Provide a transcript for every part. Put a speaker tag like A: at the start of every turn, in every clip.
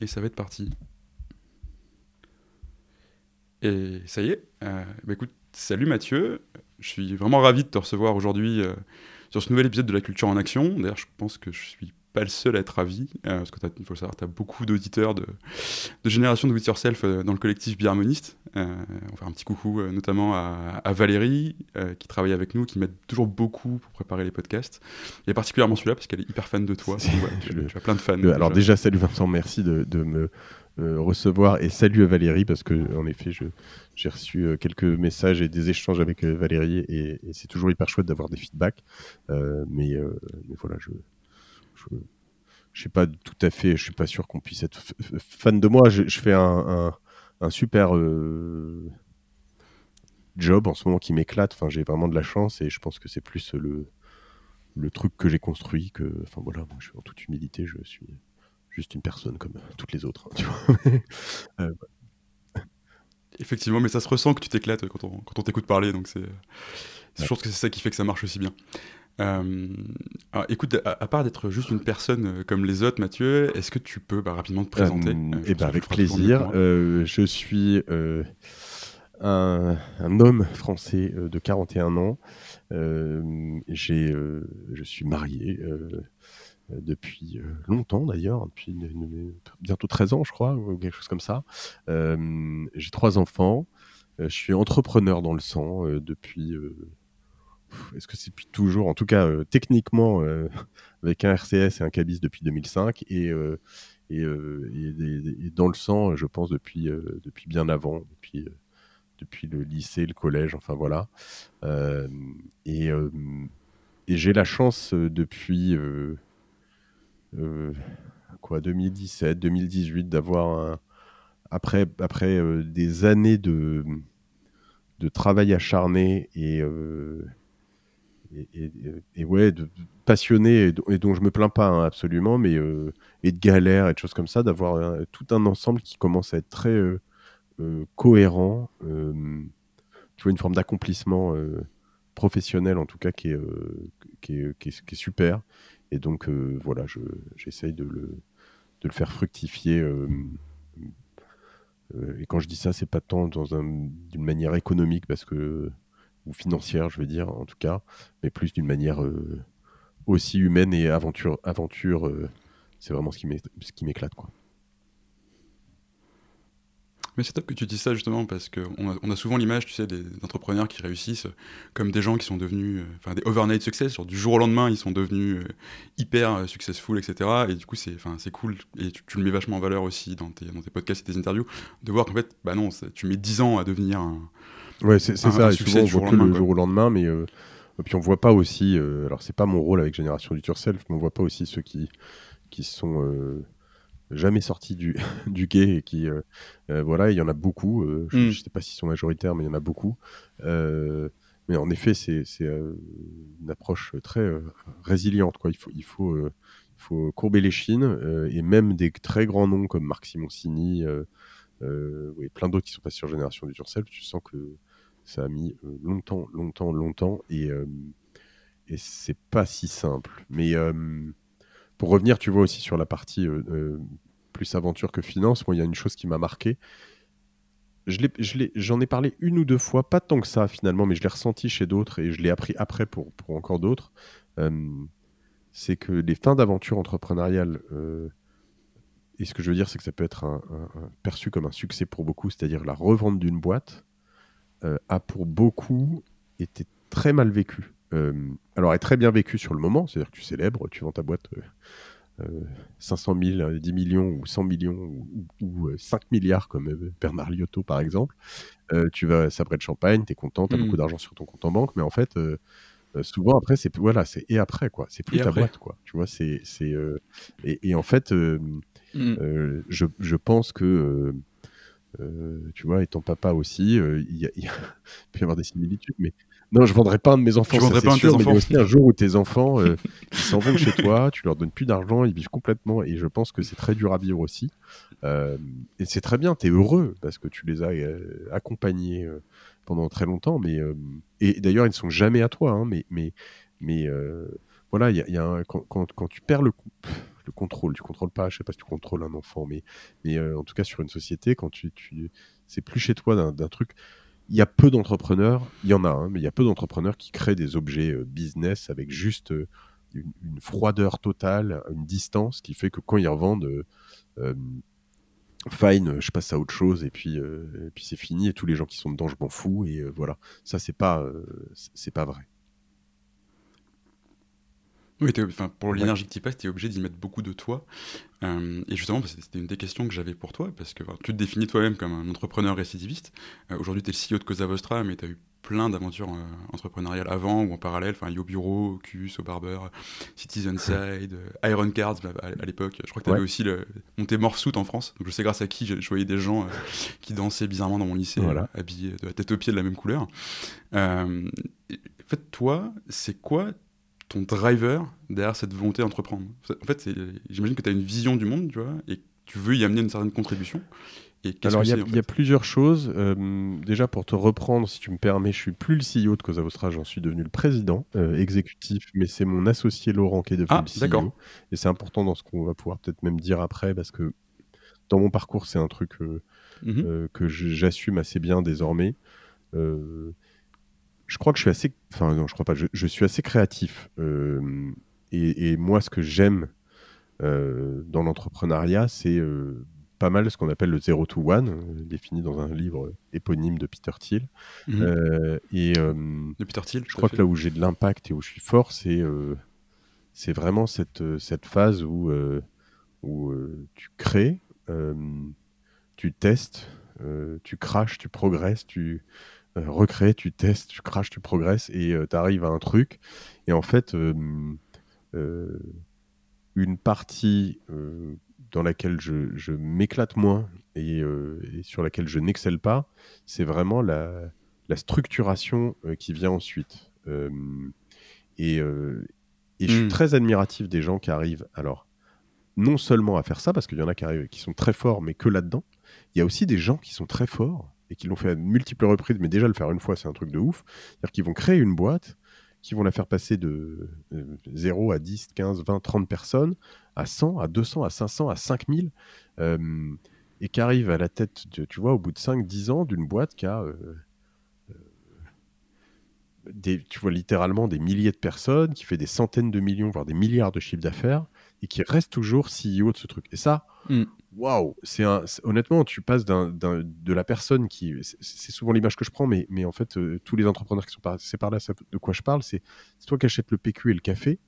A: et ça va être parti. Et ça y est. Euh, bah écoute, salut Mathieu. Je suis vraiment ravi de te recevoir aujourd'hui euh, sur ce nouvel épisode de la culture en action. D'ailleurs, je pense que je suis pas le seul à être ravi, euh, parce que il faut le savoir, tu as beaucoup d'auditeurs de, de génération de With Yourself euh, dans le collectif Biharmoniste. Euh, on va faire un petit coucou euh, notamment à, à Valérie, qui travaille avec nous, qui m'aide toujours beaucoup pour préparer les podcasts. Et particulièrement celui-là, parce qu'elle est hyper fan de toi. Donc, tu,
B: le-
A: tu as plein de fans.
B: Alors déjà, salut Vincent, merci de, de me recevoir et salut à Valérie parce que en effet, je- j'ai reçu euh, quelques messages et des échanges avec euh, Valérie et, et c'est toujours hyper chouette d'avoir des feedbacks. Euh, mais, mais voilà, je, je je sais pas tout à fait, je suis pas sûr qu'on puisse être fan de moi. Je, je fais un, un, un super euh, job en ce moment qui m'éclate. Enfin, j'ai vraiment de la chance et je pense que c'est plus le le truc que j'ai construit que. Enfin voilà, moi, je, en toute humilité, je suis juste une personne comme toutes les autres. hein, tu vois.
A: Effectivement, mais ça se ressent que tu t'éclates quand on, quand on t'écoute parler, donc c'est, je pense que c'est ça qui fait que ça marche aussi bien. Euh, alors, écoute, à, à part d'être juste une personne euh, comme les autres, Mathieu, est-ce que tu peux bah, rapidement te présenter
B: Euh,
A: Euh,
B: eh
A: pense
B: ben, avec plaisir. je suis un, un homme français de 41 ans. J'ai, je suis marié depuis longtemps d'ailleurs, depuis bientôt 13 ans je crois, ou quelque chose comme ça. Euh, j'ai trois enfants. Je suis entrepreneur dans le sang euh, depuis... euh, est-ce que c'est toujours En tout cas, euh, techniquement, euh, avec un RCS et un CABIS depuis 2005. Et, euh, et, dans le sang, je pense, depuis, depuis bien avant, depuis, depuis le lycée, le collège, enfin voilà. Et j'ai la chance depuis quoi, 2017, 2018 d'avoir un. Après, après des années de, de travail acharné et, et, ouais, de, passionné et, dont- je me plains pas hein, absolument, mais euh, et de galères et de choses comme ça, d'avoir tout un ensemble qui commence à être très euh, euh, cohérent. tu vois, une forme d'accomplissement professionnel en tout cas qui est, qui est, qui est- super. Et donc voilà, je- j'essaye de le, de le faire fructifier. et quand je dis ça, c'est pas tant dans un- d'une manière économique parce que ou financière, je veux dire en tout cas, mais plus d'une manière euh, aussi humaine et aventure. Aventure, euh, c'est vraiment ce qui m'éclate.
A: Mais c'est top que tu dises ça justement parce qu'on a, souvent l'image, tu sais, des entrepreneurs qui réussissent euh, comme des gens qui sont devenus, enfin des overnight success, du jour au lendemain ils sont devenus hyper successful, etc. Et du coup c'est, cool et tu, le mets vachement en valeur aussi dans tes, podcasts et tes interviews de voir qu'en fait, bah non, tu mets 10 ans à devenir un.
B: Ouais, c'est ça. et souvent, on voit
A: au
B: que le
A: lendemain,
B: jour au lendemain, mais euh, puis on voit pas aussi. euh, alors, c'est pas mon rôle avec Génération du Yourself, mais on voit pas aussi ceux qui qui sont euh, jamais sortis du du gay et qui euh, voilà, il y en a beaucoup. je,
A: Mm.
B: je sais pas s'ils sont majoritaires, mais il y en a beaucoup. Mais en effet, c'est une approche très résiliente. Quoi. Il faut il faut il faut courber les chines et même des très grands noms comme Marc Simoncini. Euh, oui, plein d'autres qui sont passés sur Génération du Yourself, tu sens que ça a mis euh, longtemps, longtemps, longtemps, et, euh, et c'est pas si simple. Mais euh, pour revenir, tu vois aussi sur la partie plus aventure que finance, moi, il y a une chose qui m'a marqué. Je l'ai- je J'en ai, parlé une ou deux fois, pas tant que ça finalement, mais je l'ai ressenti chez d'autres et je l'ai appris après pour, encore d'autres. C'est que les fins d'aventure entrepreneuriale, et ce que je veux dire, c'est que ça peut être perçu comme un succès pour beaucoup, c'est-à-dire la revente d'une boîte, a pour beaucoup été très mal vécu. Euh, alors, est très bien vécu sur le moment, c'est-à-dire que tu célèbres, tu vends ta boîte euh, euh, 500 000, euh, 10 millions ou 100 millions ou, ou, euh, 5 milliards comme euh, Bernard Liotto par exemple. Euh, tu vas sabrer de champagne, tu es content, tu as
A: Mm.
B: beaucoup d'argent sur ton compte en banque, mais en fait, euh, euh, souvent après, c'est voilà, c'est et après quoi, c'est plus
A: Et
B: ta
A: après.
B: boîte quoi. Tu vois, c'est c'est euh, et, et en fait, euh,
A: Mm.
B: euh, je, je pense que, euh, tu vois, étant papa aussi, euh, il y a- peut y avoir des similitudes, mais non, je vendrais pas un de mes enfants,
A: vendrais
B: c'est
A: pas un de tes
B: sûr, mais il y a
A: enfants.
B: aussi un jour où tes enfants, euh, ils s'en vont de chez toi, tu leur donnes plus d'argent, ils vivent complètement, et je pense que c'est très dur à vivre aussi. Et c'est très bien, tu es heureux parce que tu les as accompagnés pendant très longtemps, mais et d'ailleurs, ils ne sont jamais à toi, hein, mais, mais, mais voilà, il y a, il y a un- quand, quand, quand tu perds le, con- le le contrôle. Tu contrôles pas, je sais pas si tu contrôles un enfant, mais, mais en tout cas sur une société, quand tu, tu c'est plus chez toi d'un truc. Il y a peu d'entrepreneurs, il y en a, hein, mais il y a peu d'entrepreneurs qui créent des objets business avec juste une, froideur totale, une distance qui fait que quand ils revendent, euh, euh, fine, je passe à autre chose et puis, euh, puis c'est fini et tous les gens qui sont dedans, je m'en fous et voilà. Ça, c'est pas, c'est pas vrai.
A: Oui, pour l'énergie que tu passes, tu es obligé d'y mettre beaucoup de toi. et justement, c'était une des questions que j'avais pour toi, parce que tu te définis toi-même comme un entrepreneur récidiviste. Aujourd'hui, tu es le CEO de Cosa Vostra, mais tu as eu plein d'aventures euh, entrepreneuriales avant ou en parallèle, enfin Yo Bureau, Ocus, Au Barber, Citizen Side, euh, Iron Cards bah, à, l'époque. Je crois que tu avais aussi le, monté Morphosuit en France. Donc je sais grâce à qui je, voyais des gens euh, qui dansaient bizarrement dans mon lycée, habillés de la tête aux pieds de la même couleur. en fait, toi, c'est quoi ton driver derrière cette volonté d'entreprendre En fait, j'imagine que tu as une vision du monde, tu vois, et tu veux y amener une certaine contribution.
B: Alors, il y, a plusieurs choses. Euh, déjà, pour te reprendre, si tu me permets, je suis plus le CEO de Cosa Vostra, j'en suis devenu le président euh, exécutif, mais c'est mon associé Laurent qui est devenu ah, le CEO. Et c'est important dans ce qu'on va pouvoir peut-être même dire après, parce que dans mon parcours, c'est un truc euh, mhm. que j'assume assez bien désormais. Je crois que je suis assez. Enfin, non, je crois pas. Je, suis assez créatif. Et, et, moi, ce que j'aime dans l'entrepreneuriat, c'est pas mal ce qu'on appelle le zero to one, euh, défini dans un livre éponyme de Peter Thiel.
A: Mhm. Euh, et euh, de Peter Thiel,
B: je crois que là où j'ai de l'impact et où je suis fort, c'est c'est vraiment cette, cette phase où, où tu crées, tu testes, tu craches, tu progresses, tu recrées, tu testes, tu craches, tu progresses et tu arrives à un truc. Et en fait, une partie dans laquelle je, m'éclate moins euh, et, sur laquelle je n'excelle pas, c'est vraiment la, structuration euh, qui vient ensuite. Euh, et, je suis hmm. très admiratif des gens qui arrivent, alors, non seulement à faire ça, parce qu'il y en a qui, arrivent, qui sont très forts, mais que là-dedans, il y a aussi des gens qui sont très forts et qui l'ont fait à multiples reprises, mais déjà le faire une fois, c'est un truc de ouf. C'est-à-dire qu'ils vont créer une boîte, qui vont la faire passer de 0 à 10, 15, 20, 30 personnes, à 100, à 200, à 500, à 5000, euh, et qui arrive à la tête, tu vois, au bout de 5, 10 ans, d'une boîte qui a, euh, euh, des, tu vois, littéralement des milliers de personnes, qui fait des centaines de millions, voire des milliards de chiffres d'affaires, et qui reste toujours CEO de ce truc. Et ça, mm waouh, c'est honnêtement, tu passes de la personne qui, c'est souvent l'image que je prends, mais, en fait, euh, tous les entrepreneurs qui sont passés par là, de quoi je parle, c'est toi qui achètes le PQ et le café,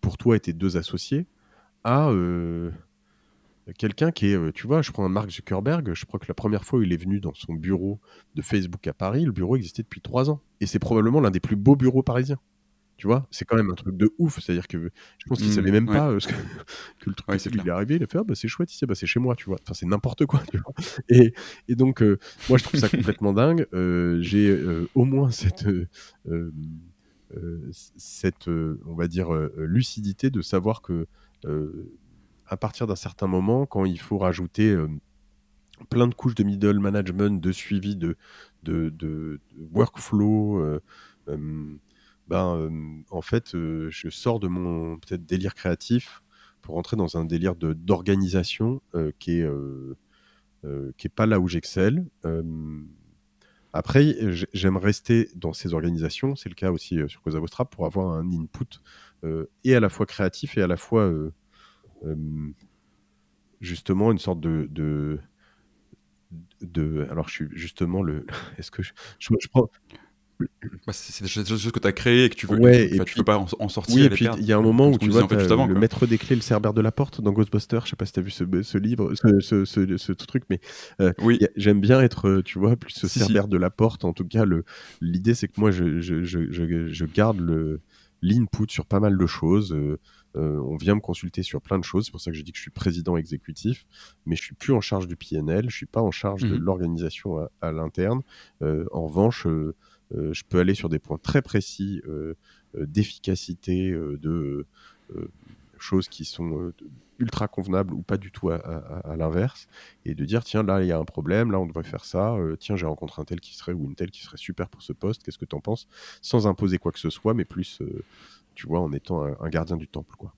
B: pour toi et tes deux associés, à euh, quelqu'un qui est, euh, tu vois, je prends un Mark Zuckerberg, je crois que la première fois où il est venu dans son bureau de Facebook à Paris, le bureau existait depuis trois ans. Et c'est probablement l'un des plus beaux bureaux parisiens. Tu vois, c'est quand même un truc de ouf. C'est-à-dire que je pense qu'il ne mmh, savait même pas euh, que, le truc ouais, lui est arrivé. Il a fait ah, bah, c'est chouette ici, bah, c'est chez moi, tu vois. Enfin, c'est n'importe quoi. Tu vois et, et, donc, euh, moi, je trouve ça complètement dingue. Euh, j'ai au moins cette, cette on va dire, lucidité de savoir que à partir d'un certain moment, quand il faut rajouter plein de couches de middle management, de suivi, de, de, de, de workflow, ben, en fait, je sors de mon peut-être délire créatif pour rentrer dans un délire d'organisation qui est qui est pas là où j'excelle. après, j'aime rester dans ces organisations, c'est le cas aussi sur Cosa Vostra, pour avoir un input et à la fois créatif et à la fois justement une sorte de, de, alors je suis justement le est-ce que je, je prends
A: bah, c'est des choses que tu as créées et que tu veux, ouais, tu, et peux pas en, sortir. Oui,
B: et puis il y a un moment où tu vois le maître des clés, le cerbère de la porte dans Ghostbusters. Je sais pas si tu as vu ce, ce livre, ce, ce, ce, truc, mais euh, oui. j'aime bien être, euh, tu vois, plus ce cerbère de la porte. En tout cas, l'idée, c'est que moi, je, je, je, je garde l'input sur pas mal de choses. Euh, on vient me consulter sur plein de choses. C'est pour ça que j'ai dit que je suis président exécutif, mais je suis plus en charge du PNL. Je suis pas en charge de mmh l'organisation à, à l'interne. en revanche, je peux aller sur des points très précis euh, euh, d'efficacité, de choses qui sont ultra convenables ou pas du tout à, l'inverse, et de dire tiens là il y a un problème, là on devrait faire ça, tiens j'ai rencontré un tel qui serait ou une telle qui serait super pour ce poste, qu'est-ce que tu en penses, sans imposer quoi que ce soit, mais plus tu vois en étant un, gardien du temple quoi.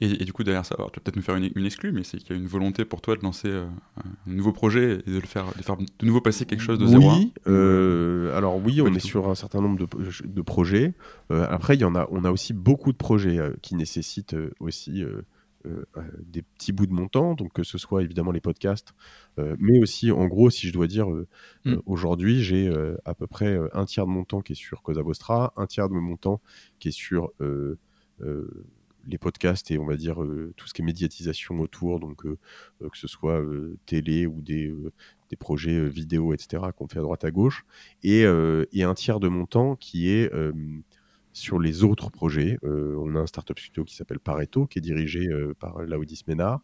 A: Et, du coup, derrière ça, tu vas peut-être nous faire une, une exclue, mais c'est qu'il y a une volonté pour toi de lancer euh, un nouveau projet et de le faire, de faire de nouveau passer quelque chose de zéro.
B: Oui, euh, alors oui, on est sur un certain nombre de, de projets. Euh, après, il y en a, on a aussi beaucoup de projets qui nécessitent aussi des petits bouts de montant, donc que ce soit évidemment les podcasts, mais aussi, en gros, si je dois dire, mm. aujourd'hui, j'ai à peu près un tiers de mon temps qui est sur Cosa Vostra, un tiers de mon temps qui est sur les podcasts et on va dire euh, tout ce qui est médiatisation autour, donc euh, euh, que ce soit télé ou des, des projets vidéo, etc., qu'on fait à droite à gauche, et, et, un tiers de mon temps qui est sur les autres projets. on a un startup studio qui s'appelle Pareto, qui est dirigé par Laudis Ménard,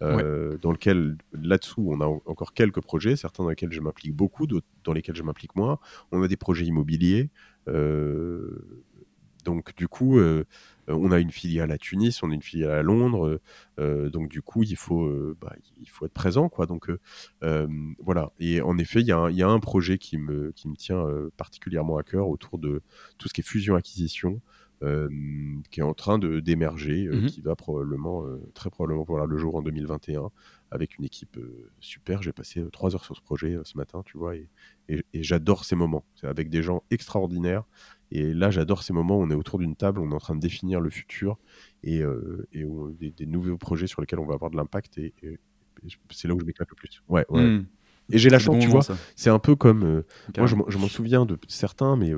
B: dans lequel, là-dessous, on a encore quelques projets, certains dans lesquels je m'implique beaucoup, d'autres dans lesquels je m'implique moins. On a des projets immobiliers. Donc, du coup, euh, on a une filiale à Tunis, on a une filiale à Londres, euh, euh, donc du coup il faut, bah, il faut être présent quoi. Donc voilà. Et en effet, il y, a un projet qui me, qui me tient particulièrement à cœur autour de tout ce qui est fusion-acquisition. qui est en train de d'émerger, mmh qui va probablement, très probablement voir le jour en 2021, avec une équipe super. J'ai passé trois heures sur ce projet ce matin, tu vois, et, et j'adore ces moments. C'est avec des gens extraordinaires et là, j'adore ces moments où on est autour d'une table, on est en train de définir le futur et, euh, des, nouveaux projets sur lesquels on va avoir de l'impact. Et, c'est là où je m'éclate le plus. Ouais, ouais. Hmm. Et j'ai la chance, tu vois, c'est un peu comme. Euh, moi, je m'en souviens de certains, mais.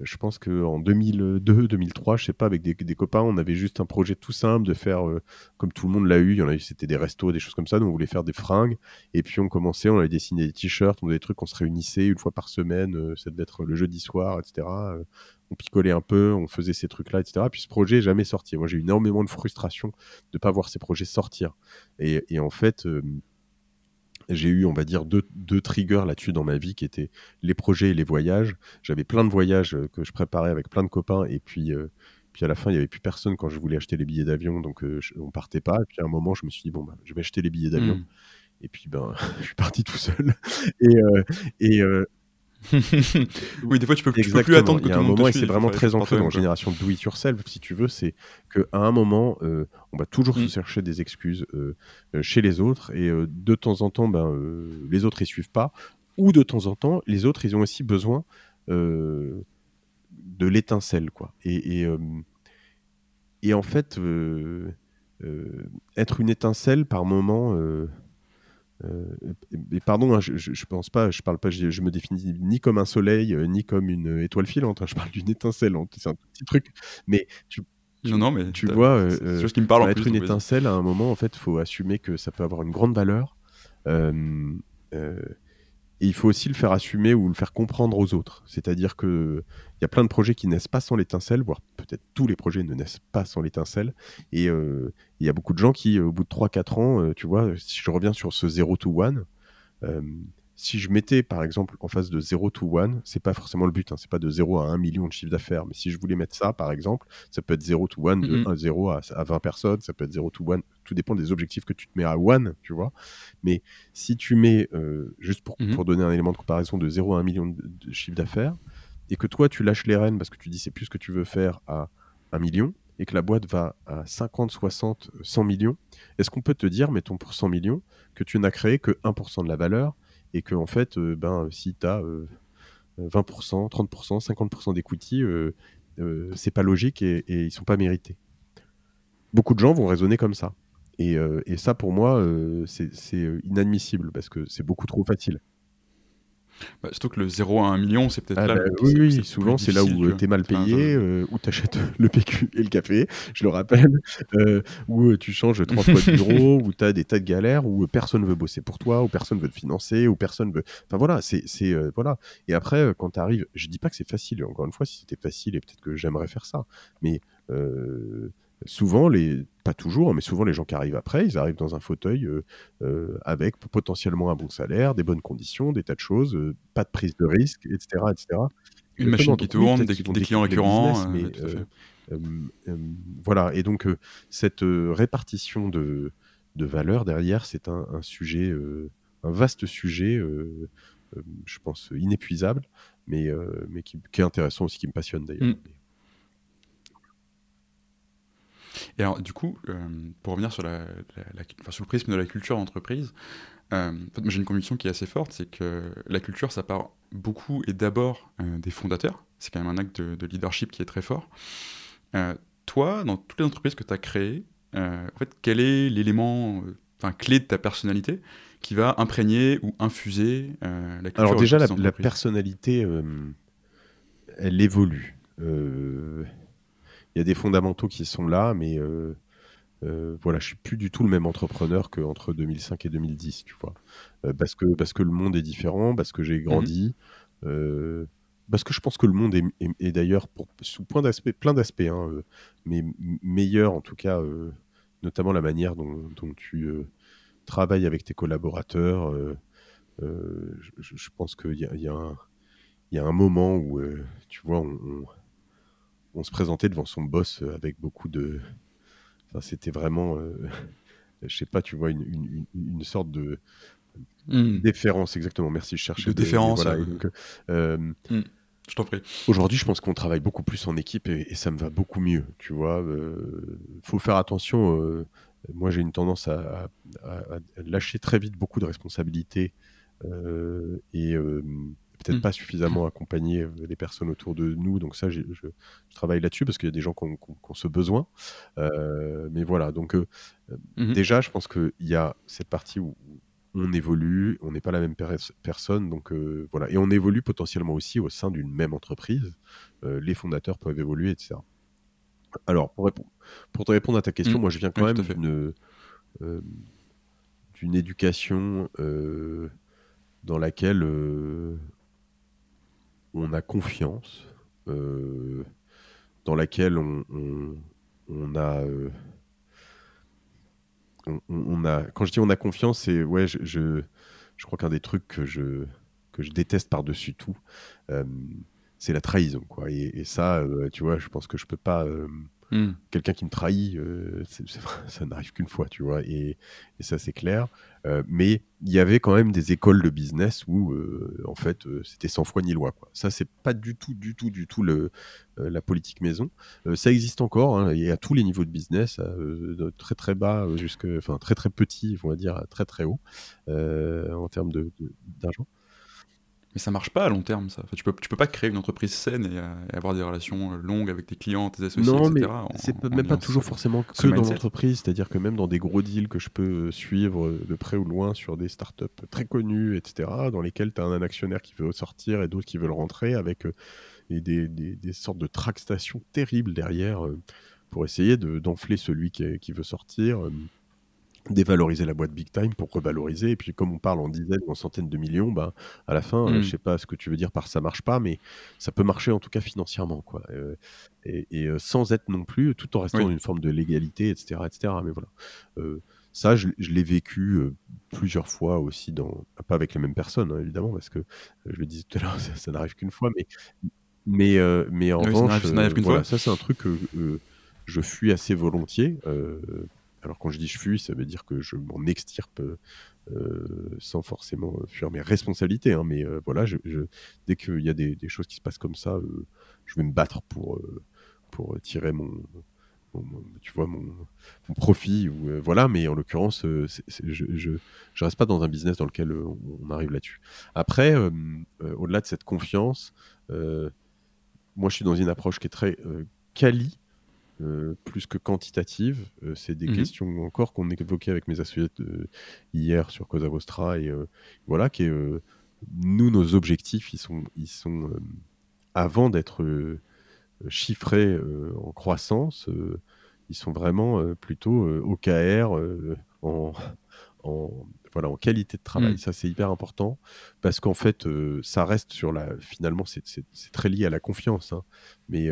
B: Je pense qu'en 2002, 2003, je sais pas, avec des, copains, on avait juste un projet tout simple de faire, euh, comme tout le monde l'a eu, il y en a eu, c'était des restos, des choses comme ça, donc on voulait faire des fringues. Et puis on commençait, on avait dessiné des t-shirts, on avait des trucs, on se réunissait une fois par semaine, euh, ça devait être le jeudi soir, etc. Euh, on picolait un peu, on faisait ces trucs-là, etc. Puis ce projet n'est jamais sorti. Moi, j'ai eu énormément de frustration de ne pas voir ces projets sortir. Et en fait, j'ai eu, on va dire, deux, deux triggers là-dessus dans ma vie qui étaient les projets et les voyages. J'avais plein de voyages euh, que je préparais avec plein de copains et puis, euh, puis à la fin, il n'y avait plus personne quand je voulais acheter les billets d'avion, donc on euh, on partait pas. Et puis à un moment, je me suis dit, bon, bah, je vais acheter les billets d'avion. Mmh. Et puis, ben, je suis parti tout seul. et, et
A: oui, des fois, tu peux, tu peux plus attendre que
B: Il y a un moment, et c'est vraiment très ancré dans la génération do it yourself, si tu veux, c'est qu'à un moment, euh, on va toujours se mm. chercher des excuses euh, euh, chez les autres, et de temps en temps, ben, les autres, ils suivent pas, ou de temps en temps, les autres, ils ont aussi besoin de l'étincelle, quoi. Et, et, et, en fait, être une étincelle par moment et pardon, hein, je, je, pense pas, je parle pas, je, me définis ni comme un soleil, euh, ni comme une étoile filante. Hein, je parle d'une étincelle. C'est un petit truc, mais tu,
A: non, non, mais
B: tu vois, euh, qui me parle être une étincelle à un moment, en fait, faut assumer que ça peut avoir une grande valeur. Il faut aussi le faire assumer ou le faire comprendre aux autres. C'est-à-dire qu'il y a plein de projets qui naissent pas sans l'étincelle, voire peut-être tous les projets ne naissent pas sans l'étincelle. Et euh, il y a beaucoup de gens qui, au bout de 3-4 ans, euh, tu vois, si je reviens sur ce 0 to 1, si je mettais par exemple en face de 0 to 1, c'est pas forcément le but, hein, c'est pas de 0 à 1 million de chiffre d'affaires, mais si je voulais mettre ça par exemple, ça peut être 0 to 1 de 1, 0 à, 20 personnes, ça peut être 0 to 1, tout dépend des objectifs que tu te mets à 1, tu vois. Mais si tu mets, euh, juste pour, mm-hmm. pour, donner un élément de comparaison, de 0 à 1 million de, de chiffre d'affaires, et que toi tu lâches les rênes parce que tu dis c'est plus ce que tu veux faire à 1 million, et que la boîte va à 50, 60, 100 millions, est-ce qu'on peut te dire, mettons pour 100 millions, que tu n'as créé que 1% de la valeur et que en fait, euh, ben, si tu as 20%, 30%, 50% d'equity, c'est pas logique et, et, ils sont pas mérités. Beaucoup de gens vont raisonner comme ça. Et, euh, et ça, pour moi, euh, c'est inadmissible parce que c'est beaucoup trop facile.
A: Bah, surtout que le 0 à 1 million, c'est peut-être
B: ah
A: là.
B: Bah, oui, oui, souvent c'est là où tu es mal payé, euh, où tu achètes le PQ et le café, je le rappelle, euh, où euh, tu changes trois fois de bureau, où tu as des tas de galères, où personne veut bosser pour toi, où personne veut te financer, où personne veut. Enfin voilà, c'est. voilà. Et après, quand tu arrives, je dis pas que c'est facile, encore une fois, si c'était facile, et peut-être que j'aimerais faire ça, mais souvent, les, pas toujours, mais souvent les gens qui arrivent après, ils arrivent dans un fauteuil euh, euh, avec potentiellement un bon salaire, des bonnes conditions, des tas de choses, euh, pas de prise de risque, etc. etc.
A: Une machine qui tourne, des, clients récurrents. mais,
B: voilà, et donc cette répartition de, de valeur derrière, c'est un, sujet, un vaste sujet, je pense inépuisable, mais, mais qui, est intéressant aussi, qui me passionne d'ailleurs. Mm.
A: Et alors, du coup, pour revenir sur, la, sur le prisme de la culture d'entreprise, j'ai une conviction qui est assez forte, c'est que la culture, ça part beaucoup et d'abord des fondateurs. C'est quand même un acte de, de, leadership qui est très fort. toi, dans toutes les entreprises que tu as créées, en fait, quel est l'élément clé de ta personnalité qui va imprégner ou infuser euh, la culture
B: Alors déjà, la, personnalité, euh, elle évolue. Euh, il y a des fondamentaux qui sont là, mais voilà, je suis plus du tout le même entrepreneur qu'entre 2005 et 2010, tu vois. parce, que, parce que le monde est différent, parce que j'ai grandi. Mhm. parce que je pense que le monde est, d'ailleurs, sous point plein d'aspects, hein, mais meilleur en tout cas notamment la manière dont, tu euh, travailles avec tes collaborateurs. Euh, euh, je, pense qu'il y, y, a un moment où, tu vois, on, se présentait devant son boss avec beaucoup de... Enfin, c'était vraiment, je sais pas, tu vois, une, sorte de... Hmm. Déférence, exactement. Merci, je cherchais.
A: De déférence. Je t'en prie.
B: Aujourd'hui, je pense qu'on travaille beaucoup plus en équipe et, ça me va beaucoup mieux. Tu vois, euh, faut faire attention. Euh, moi, j'ai une tendance à, lâcher très vite beaucoup de responsabilités euh, et peut-être mm. pas suffisamment accompagner les personnes autour de nous. Donc ça, je, travaille là-dessus parce qu'il y a des gens qui ont, ce besoin. mais voilà, donc mm-hmm. déjà, je pense qu'il y a cette partie où, on évolue, on n'est pas la même personne, donc euh, voilà. Et on évolue potentiellement aussi au sein d'une même entreprise. Euh, les fondateurs peuvent évoluer, etc. Alors, pour, pour te répondre à ta question, mmh. moi je viens quand même d'une euh, d'une éducation dans laquelle on a confiance, dans laquelle on a on, a, quand je dis on a confiance, c'est ouais, je, je, crois qu'un des trucs que je, que je déteste par-dessus tout, euh, c'est la trahison. Quoi. Et, ça, euh, tu vois, je pense que je peux pas. Hmm. Quelqu'un qui me trahit, euh, ça n'arrive qu'une fois, tu vois, et, ça c'est clair. Euh, mais il y avait quand même des écoles de business où, euh, en fait, c'était sans foi ni loi. Quoi. Ça, c'est pas du tout, du tout, du tout le, la politique maison. ça existe encore, hein, et à tous les niveaux de business, de très très bas jusqu'à, enfin très très petit, on va dire très très haut en termes d'argent.
A: Mais ça marche pas à long terme, ça. tu peux, tu peux pas créer une entreprise saine et, euh, avoir des relations euh, longues avec tes clients, tes associés, non, etc.
B: Mais c'est même pas toujours forcément que dans l'entreprise. C'est-à-dire que même dans des gros deals que je peux suivre de près ou loin sur des startups très connues, etc., dans lesquelles tu as un actionnaire qui veut sortir et d'autres qui veulent rentrer avec euh, et des, des, des, sortes de tractations terribles derrière pour essayer d'enfler celui qui, qui, veut sortir dévaloriser la boîte big time pour revaloriser. Et puis, comme on parle en dizaines ou en centaines de millions, bah, à la fin, je euh, mm. je sais pas ce que tu veux dire par ça marche pas, mais ça peut marcher en tout cas financièrement. Quoi. Euh, et, euh, sans être non plus, tout en restant dans une forme de légalité, etc. etc. mais voilà. ça, je, l'ai vécu plusieurs fois aussi, dans, pas avec les mêmes personnes, hein, évidemment, parce que je le disais tout à l'heure, ça, n'arrive qu'une fois, mais, mais, mais en revanche, ça, ça c'est un truc que je fuis assez volontiers. Alors quand je dis je fuis, ça veut dire que je m'en extirpe euh, sans forcément fuir mes responsabilités. Hein, mais euh, voilà, je, dès qu'il y a des, choses qui se passent comme ça, euh, je vais me battre pour, tirer mon, profit. Voilà, mais en l'occurrence, je, je, reste pas dans un business dans lequel on, arrive là-dessus. Après, au-delà de cette confiance, moi je suis dans une approche qui est très quali euh, plus que quantitative. Euh, c'est des mmh questions encore qu'on évoquait avec mes associés euh, hier sur Cosa Vostra. Et voilà, qui nous, nos objectifs, ils sont, ils sont avant d'être chiffrés en croissance, ils sont vraiment plutôt OKR en, en, voilà, en qualité de travail. Mmh. Ça, c'est hyper important parce qu'en fait, ça reste sur la. Finalement, c'est très lié à la confiance. Hein, mais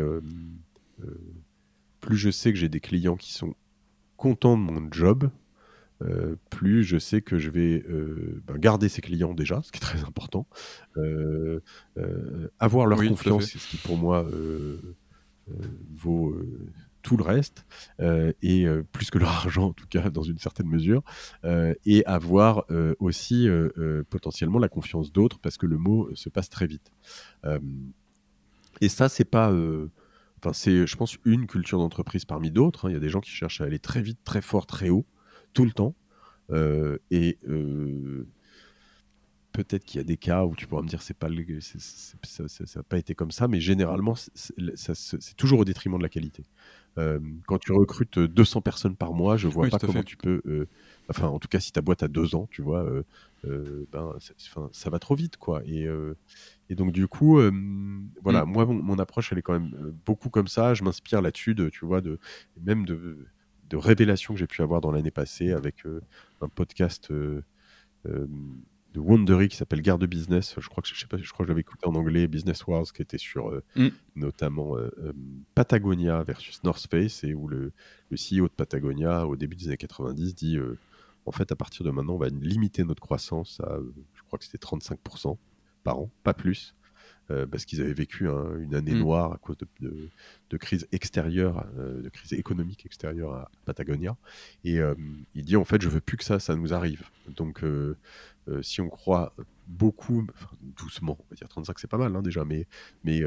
B: plus je sais que j'ai des clients qui sont contents de mon job, euh, plus je sais que je vais euh, ben, garder ces clients déjà, ce qui est très important, euh, avoir leur confiance, c'est ce qui pour moi vaut tout le reste, et plus que leur argent en tout cas dans une certaine mesure, et avoir aussi potentiellement la confiance d'autres parce que le mot se passe très vite. et ça, c'est pas enfin, c'est, je pense, une culture d'entreprise parmi d'autres. hein. Il y a des gens qui cherchent à aller très vite, très fort, très haut, tout le temps. Euh, et euh, peut-être qu'il y a des cas où tu pourras me dire c'est pas le- c'est- c'est- ça- n'a pas été comme ça, mais généralement, c'est- toujours au détriment de la qualité. Euh, quand tu recrutes 200 personnes par mois, je vois
A: Oui,
B: pas comment
A: fait.
B: tu peux. enfin, en tout cas, si ta boîte a deux ans, tu vois, ben, ça va trop vite, quoi. Et, et donc, du coup, euh, voilà,
A: Mm.
B: moi, mon, mon approche, elle est quand même euh, beaucoup comme ça. Je m'inspire là-dessus, de, tu vois, de, même de, de révélations que j'ai pu avoir dans l'année passée avec euh, un podcast euh, de Wondery qui s'appelle Garde Business. Je crois que je sais pas, je crois que je l'avais écouté en anglais, Business Wars, qui était sur
A: Mm.
B: notamment Patagonia versus North Face et où le, le CEO de Patagonia au début des années 90 dit en fait à partir de maintenant on va limiter notre croissance à je crois que c'était 35% par an, pas plus. euh, parce qu'ils avaient vécu un- une année
A: Mm.
B: noire à cause de, de- de crise extérieure, euh, de crise économique extérieure à Patagonia. Et euh, il dit en fait, je veux plus que ça, ça nous arrive. Donc, si on croit beaucoup, enfin, doucement, on va dire 35, c'est pas mal hein, déjà, mais, mais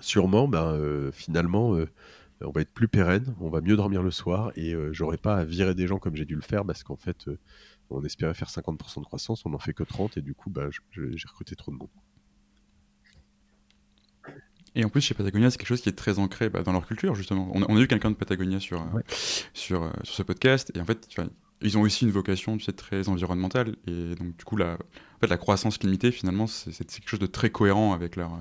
B: sûrement, ben, finalement, on va être plus pérenne, on va mieux dormir le soir et euh, j'aurai pas à virer des gens comme j'ai dû le faire parce qu'en fait, euh, on espérait faire 50% de croissance, on n'en fait que 30 et du coup, bah, j'ai recruté trop de monde.
A: Et en plus, chez Patagonia, c'est quelque chose qui est très ancré bah, dans leur culture, justement. On a, on a eu quelqu'un de Patagonia sur, euh,
B: Ouais.
A: sur, euh, sur ce podcast, et en fait, ils ont aussi une vocation tu sais, très environnementale, et donc du coup, la, en fait, la croissance limitée, finalement, c'est quelque chose de très cohérent avec leur, euh,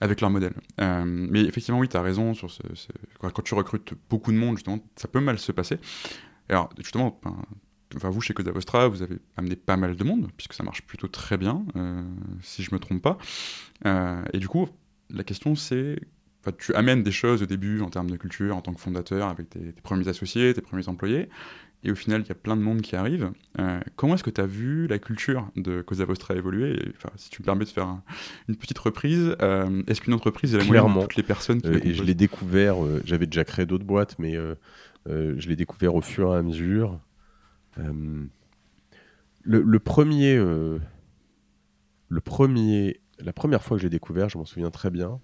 A: avec leur modèle. Euh, mais effectivement, oui, tu as raison, sur ce, ce- quand quand tu recrutes beaucoup de monde, justement, ça peut mal se passer. Alors, justement, ben, enfin, vous, chez Coda Vostra, vous avez amené pas mal de monde, puisque ça marche plutôt très bien, euh, si je me trompe pas. Euh, et du coup, la question c'est, tu amènes des choses au début en termes de culture, en tant que fondateur, avec tes, tes premiers associés, tes premiers employés, et au final, il y a plein de monde qui arrive. Euh, comment est-ce que tu as vu la culture de Cosa Vostra évoluer? Et, enfin, Si tu me permets de faire un- une petite reprise, euh, est-ce qu'une entreprise est la moyenne de toutes les personnes qui
B: Euh, et je l'ai découvert, j'avais déjà créé d'autres boîtes, mais je l'ai découvert au fur et à mesure. Euh, le, le premier, euh, le premier, la première fois que j'ai découvert, je m'en souviens très bien.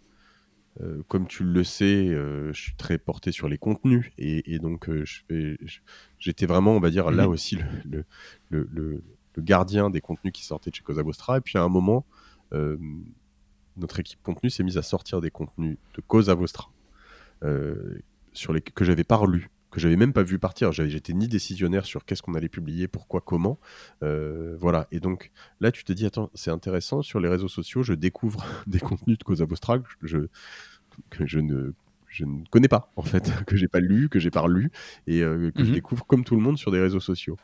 B: euh, comme tu le sais, je suis très porté sur les contenus et, et donc j'étais vraiment, on va dire, là aussi le, gardien des contenus qui sortaient de chez Cosa Vostra. Et puis à un moment, notre équipe contenu s'est mise à sortir des contenus de Cosa Vostra sur les que j'avais pas relus, que j'avais même pas vu partir. J'étais ni décisionnaire sur qu'est-ce qu'on allait publier, pourquoi, comment. Euh, voilà. Et donc là, tu te dis, attends, c'est intéressant. Sur les réseaux sociaux, je découvre des contenus de Cosa Vostra que je, que je ne je ne connais pas en fait, que j'ai pas lu, que j'ai pas relu et euh, que je
A: Mhm.
B: découvre comme tout le monde sur des réseaux sociaux.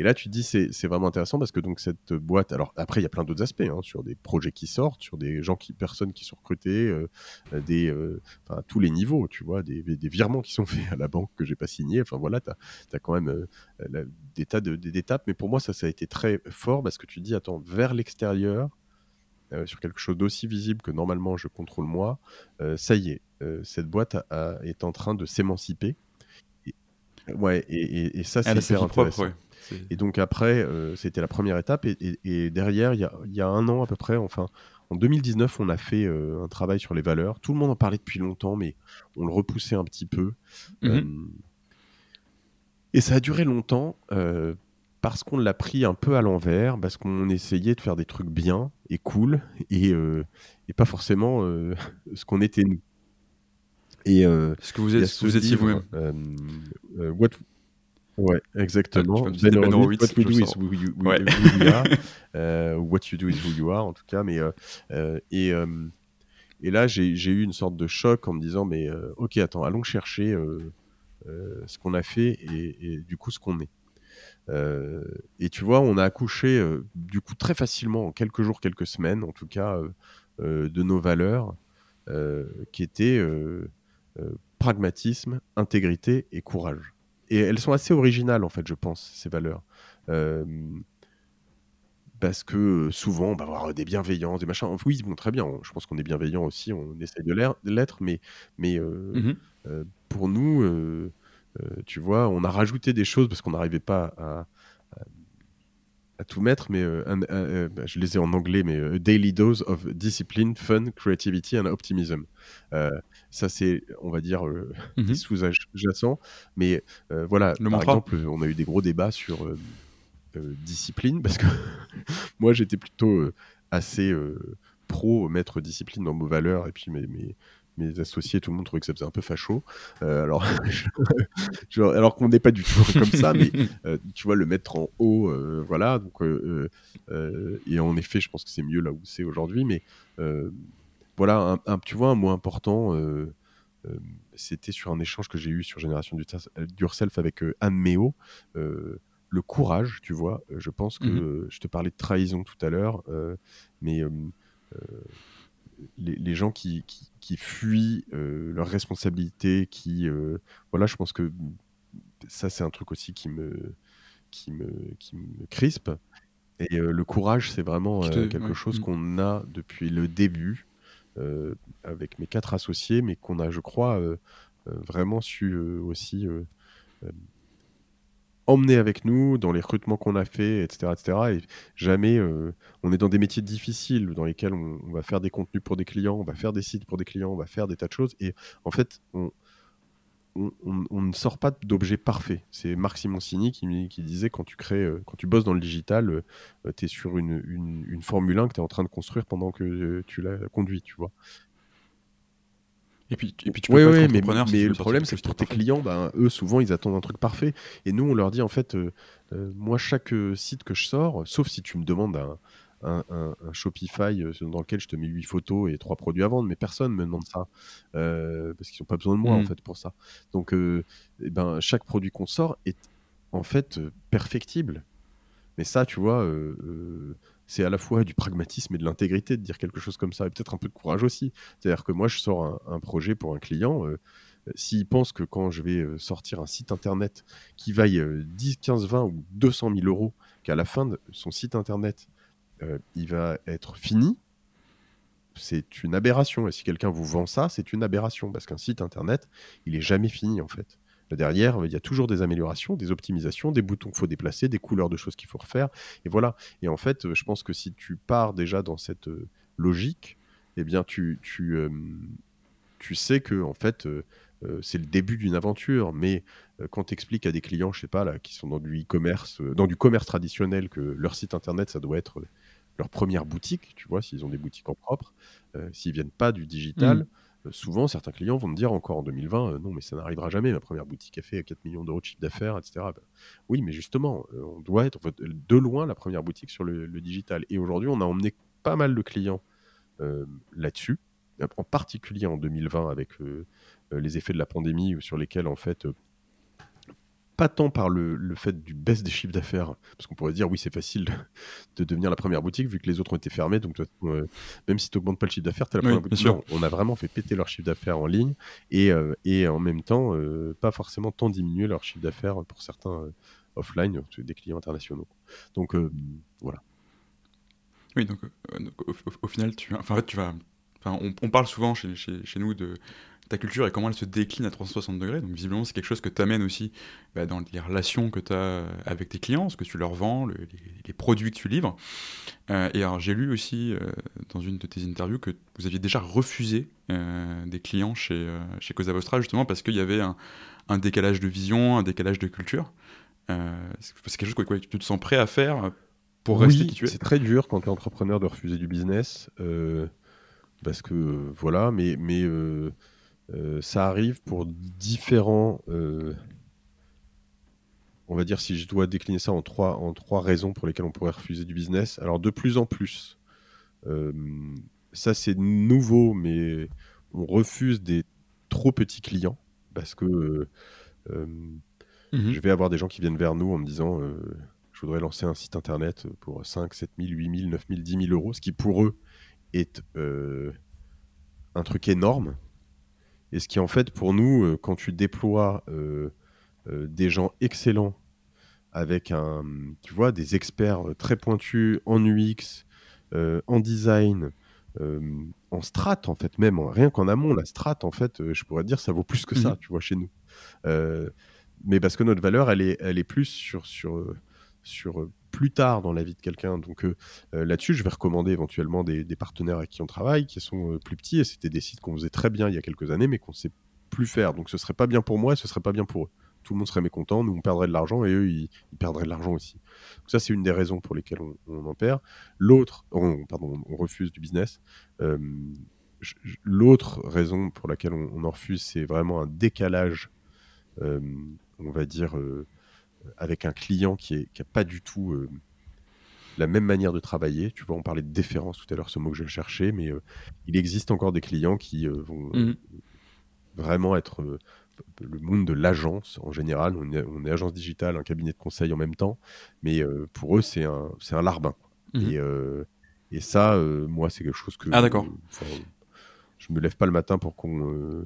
B: Et là, tu te dis, c'est c'est vraiment intéressant parce que donc cette boîte, alors après, il y a plein d'autres aspects, hein, sur des projets qui sortent, sur des gens qui, personnes qui sont recrutées, euh, euh, des, euh, à tous les niveaux, tu vois, des, des virements qui sont faits à la banque que j'ai pas signé. Enfin voilà, tu as, quand même euh, la- des tas de- d'étapes. Mais pour moi, ça, ça a été très fort parce que tu te dis, attends, vers l'extérieur, sur quelque chose d'aussi visible que normalement je contrôle moi, ça y est, cette boîte a- a- est en train de s'émanciper. Et- Ouais, et, et- et ça, c'est
A: Elle a sa
B: hyper
A: propre,
B: intéressant.
A: ouais.
B: Et donc après, euh, c'était la première étape. Et, et- et derrière, il y a, il y a un an à peu près, enfin, en 2019, on a fait euh, un travail sur les valeurs. Tout le monde en parlait depuis longtemps, mais on le repoussait un petit peu.
A: Mhm.
B: Euh, et ça a duré longtemps parce qu'on l'a pris un peu à l'envers, parce qu'on essayait de faire des trucs bien et cool, et, euh, et pas forcément euh, ce qu'on était nous. Et euh,
A: Ce que vous, êtes,
B: ce
A: vous étiez vous-même.
B: what... Ouais, exactement.
A: Citer Ben Horowitz,
B: What we do is who, you- who-
A: Ouais.
B: who we are. Euh, what you do is who you are, en tout cas. Mais, euh, euh, et, euh, et là, j'ai eu une sorte de choc en me disant, mais euh, ok, attends, allons chercher ce qu'on a fait et, et du coup ce qu'on est. Euh, et tu vois, on a accouché euh, du coup très facilement, en quelques jours, quelques semaines, en tout cas, euh, de nos valeurs qui étaient pragmatisme, intégrité et courage. Et elles sont assez originales, en fait, je pense, ces valeurs. Euh, parce que euh, souvent, on va avoir des bienveillances, des machins. Oui, bon, très bien, on- je pense qu'on est bienveillant aussi, on essaie de l'être, mais, mais euh,
A: Mhm.
B: euh, pour nous, tu vois, on a rajouté des choses parce qu'on n'arrivait pas à, à- à tout mettre, mais bah, je les ai en anglais, mais Daily Dose of Discipline, Fun, Creativity and Optimism. Ça, c'est, on va dire, mmh sous-jacent. Mais voilà, par exemple, on a eu des gros débats sur discipline, parce que moi, j'étais plutôt assez pro mettre discipline dans nos valeurs, et puis mes, mes, mes associés, tout le monde trouvait que ça faisait un peu facho. Euh, alors, alors qu'on n'est pas du tout comme ça, mais euh, tu vois, le mettre en haut, euh, voilà. Donc, et en effet, je pense que c'est mieux là où c'est aujourd'hui. Mais voilà, un, tu vois, un mot important, c'était sur un échange que j'ai eu sur Génération du Yourself avec Anne Méo. le courage, tu vois, je pense que mmh je te parlais de trahison tout à l'heure, mais les, gens qui, qui, fuient euh, leurs responsabilités, qui, euh, voilà, je pense que ça c'est un truc aussi qui me, qui me, qui me crispe. Et euh, le courage, c'est vraiment quelque chose mm. qu'on a depuis le début avec mes quatre associés, mais qu'on a, je crois, vraiment su aussi emmener avec nous dans les recrutements qu'on a fait, etc., etc. Et jamais, euh, on est dans des métiers difficiles dans lesquels on, va faire des contenus pour des clients, on va faire des sites pour des clients, on va faire des tas de choses. Et en fait, on, on, ne sort pas d'objets parfaits. C'est Marc Simoncini qui, qui disait quand tu crées, euh, quand tu bosses dans le digital, euh, tu es sur une, une, une, Formule 1 que tu es en train de construire pendant que tu la conduis, tu vois.
A: Et puis, et puis tu peux oui,
B: oui, mais, mais le problème, c'est que pour tes clients, ben, eux, souvent, ils attendent un truc parfait. Et nous, on leur dit, en fait, euh, euh, moi, chaque euh, site que je sors, sauf si tu me demandes un, un, Shopify dans lequel je te mets 8 photos et 3 produits à vendre, mais personne ne me demande ça. parce qu'ils n'ont pas besoin de moi, en mm. fait, pour ça. Donc, eh ben, chaque produit qu'on sort est, en fait, perfectible. Mais ça, tu vois, c'est à la fois du pragmatisme et de l'intégrité de dire quelque chose comme ça, et peut-être un peu de courage aussi. C'est-à-dire que moi, je sors un, projet pour un client. Euh, s'il pense que quand je vais euh, sortir un site internet qui vaille 10, 15, 20 ou 200 000 euros, qu'à la fin de son site internet, euh, il va être fini, c'est une aberration. Et si quelqu'un vous vend ça, c'est une aberration, parce qu'un site internet, il est jamais fini en fait. Derrière, il y a toujours des améliorations, des optimisations, des boutons qu'il faut déplacer, des couleurs de choses qu'il faut refaire. Et voilà. Et en fait, je pense que si tu pars déjà dans cette euh, logique, eh bien, tu, tu, euh, tu sais que en fait, c'est le début d'une aventure. Mais quand tu expliques à des clients, je sais pas, là, qui sont dans du e-commerce, dans du commerce traditionnel, que leur site internet, ça doit être leur première boutique, tu vois, s'ils ont des boutiques en propre, s'ils viennent pas du digital. Mmh. Euh, souvent, certains clients vont me dire encore en 2020, euh, non, mais ça n'arrivera jamais, ma première boutique a fait 4 millions d'euros de chiffre d'affaires, etc. Ben, oui, mais justement, euh, on doit être de loin la première boutique sur le, digital. Et aujourd'hui, on a emmené pas mal de clients là-dessus, en particulier en 2020 avec les effets de la pandémie sur lesquels, en fait, pas tant par le, fait du baisse des chiffres d'affaires, parce qu'on pourrait dire oui c'est facile de, devenir la première boutique vu que les autres ont été fermés, donc euh, même si tu n'augmentes pas le chiffre d'affaires, tu as la première boutique. on a vraiment fait péter leur chiffre d'affaires en ligne et, euh, et en même temps euh, pas forcément tant diminuer leur chiffre d'affaires pour certains offline, des clients internationaux. Donc voilà.
A: Oui, donc, au, final, tu, enfin, en fait, tu vas, on, on, parle souvent chez, chez, chez nous de ta culture et comment elle se décline à 360 degrés. Donc visiblement, c'est quelque chose que tu amènes aussi bah, dans les relations que tu as avec tes clients, ce que tu leur vends, les, produits que tu livres. Euh, et alors j'ai lu aussi euh, dans une de tes interviews que vous aviez déjà refusé euh, des clients chez, chez Cosa Vostra justement parce qu'il y avait un, un, décalage de vision, un décalage de culture. c'est quelque chose que tu te sens prêt à faire pour rester qui tu es
B: C'est très dur quand tu es entrepreneur de refuser du business. parce que voilà, mais, mais euh, ça arrive pour différents. Euh, on va dire si je dois décliner ça en trois, en trois raisons pour lesquelles on pourrait refuser du business. Alors de plus en plus, euh, ça c'est nouveau, mais on refuse des trop petits clients parce que mmh je vais avoir des gens qui viennent vers nous en me disant je voudrais lancer un site internet pour 5, 7 000, 8 000, 9 000, 10 000 euros, ce qui pour eux est un truc énorme et ce qui, en fait, pour nous, euh, quand tu déploies euh, euh, des gens excellents avec un, tu vois, des experts très pointus en UX, en design, en strat, en fait, même, rien qu'en amont, la strat, en fait, je pourrais dire, ça vaut plus que ça, mmh tu vois, chez nous. mais parce que notre valeur, elle est, elle est plus sur, sur, sur plus tard dans la vie de quelqu'un. Donc là-dessus, je vais recommander éventuellement des, partenaires avec qui on travaille, qui sont plus petits, et c'était des sites qu'on faisait très bien il y a quelques années, mais qu'on ne sait plus faire. Donc ce serait pas bien pour moi, et ce serait pas bien pour eux. Tout le monde serait mécontent, nous on perdrait de l'argent, et eux ils, perdraient de l'argent aussi. Donc ça c'est une des raisons pour lesquelles on, en perd. L'autre, pardon, on refuse du business. L'autre raison pour laquelle on, en refuse, c'est vraiment un décalage, on va dire, avec un client qui n'a pas du tout la même manière de travailler. Tu vois, on parlait de déférence tout à l'heure, ce mot que je cherchais, mais il existe encore des clients qui vont mmh vraiment être le monde de l'agence en général. On est, agence digitale, un cabinet de conseil en même temps, mais pour eux, c'est un, c'est un larbin. Mmh et, et, ça, moi, c'est quelque chose que.
A: Ah, d'accord
B: je me lève pas le matin pour qu'on euh,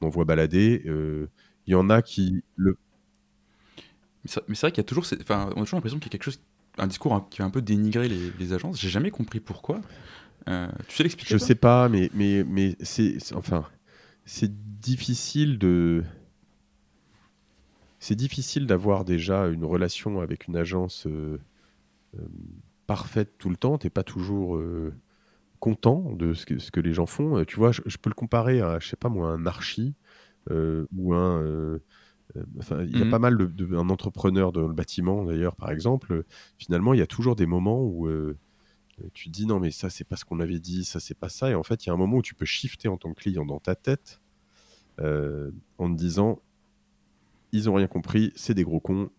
B: m'envoie balader. Euh, il y en a qui le.
A: Mais c'est vrai qu'il y a toujours, enfin, on a toujours l'impression qu'il y a quelque chose, un discours qui va un peu dénigrer les, les agences. J'ai jamais compris pourquoi. Euh, tu sais l'expliquer
B: Je sais pas, mais mais mais c'est enfin c'est difficile de c'est difficile d'avoir déjà une relation avec une agence parfaite tout le temps. T'es pas toujours content de ce que, ce que les gens font. Euh, tu vois, je, peux le comparer à, je sais pas moi, un archi euh, ou un. Euh, il y a mmh pas mal de, un entrepreneur dans le bâtiment d'ailleurs, par exemple. Finalement, il y a toujours des moments où tu dis non mais ça c'est pas ce qu'on avait dit, ça c'est pas ça. Et en fait, il y a un moment où tu peux shifter en tant que client dans ta tête en te disant ils ont rien compris, c'est des gros cons.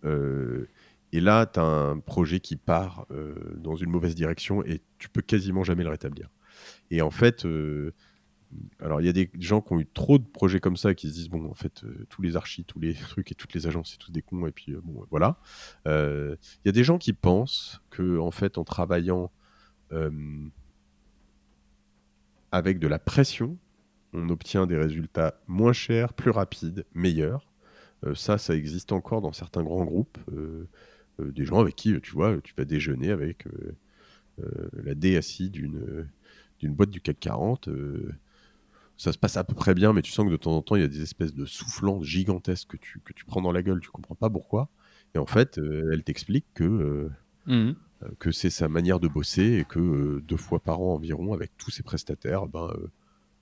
B: Et là, tu as un projet qui part euh, dans une mauvaise direction et tu peux quasiment jamais le rétablir. Et en fait, euh, alors il y a des gens qui ont eu trop de projets comme ça qui se disent bon, en fait, euh, tous les archis, tous les trucs et toutes les agences, c'est tous des cons. Et puis bon, voilà. Il y a des gens qui pensent que en fait, en travaillant avec de la pression, on obtient des résultats moins chers, plus rapides, meilleurs. ça, ça existe encore dans certains grands groupes. Euh, des gens avec qui, tu vois, tu vas déjeuner avec euh, euh, la DSI d'une d'une boîte du CAC 40 ça se passe à peu près bien, mais tu sens que de temps en temps, il y a des espèces de soufflants gigantesques que tu, que tu prends dans la gueule, tu comprends pas pourquoi. Et en fait, elle t'explique que, mmh. que c'est sa manière de bosser et que deux fois par an environ, avec tous ses prestataires, ben,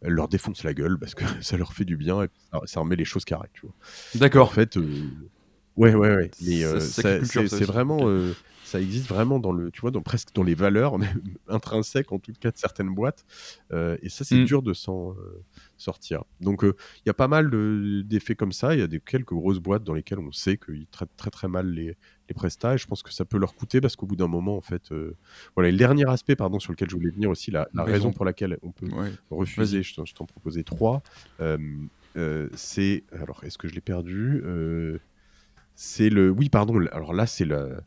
B: elle leur défonce la gueule parce que ça leur fait du bien et ça, remet les choses carrées.
A: D'accord.
B: En fait, Ouais, ouais, ouais. Mais euh, c'est vraiment, euh, ça existe vraiment dans le, tu vois, dans presque dans les valeurs intrinsèques en tout cas de certaines boîtes. Euh, et ça, c'est mm. dur de s'en sortir. Donc, il y a pas mal d'effets comme ça. Il y a des quelques grosses boîtes dans lesquelles on sait qu'ils traitent très très mal les, les prestats. Et je pense que ça peut leur coûter parce qu'au bout d'un moment, en fait, voilà. le dernier aspect, pardon, sur lequel je voulais venir aussi, la, raison pour laquelle on peut refuser. Je t'en proposais trois. c'est alors, est-ce que je l'ai perdu c'est le. Oui, pardon. Alors là, c'est le,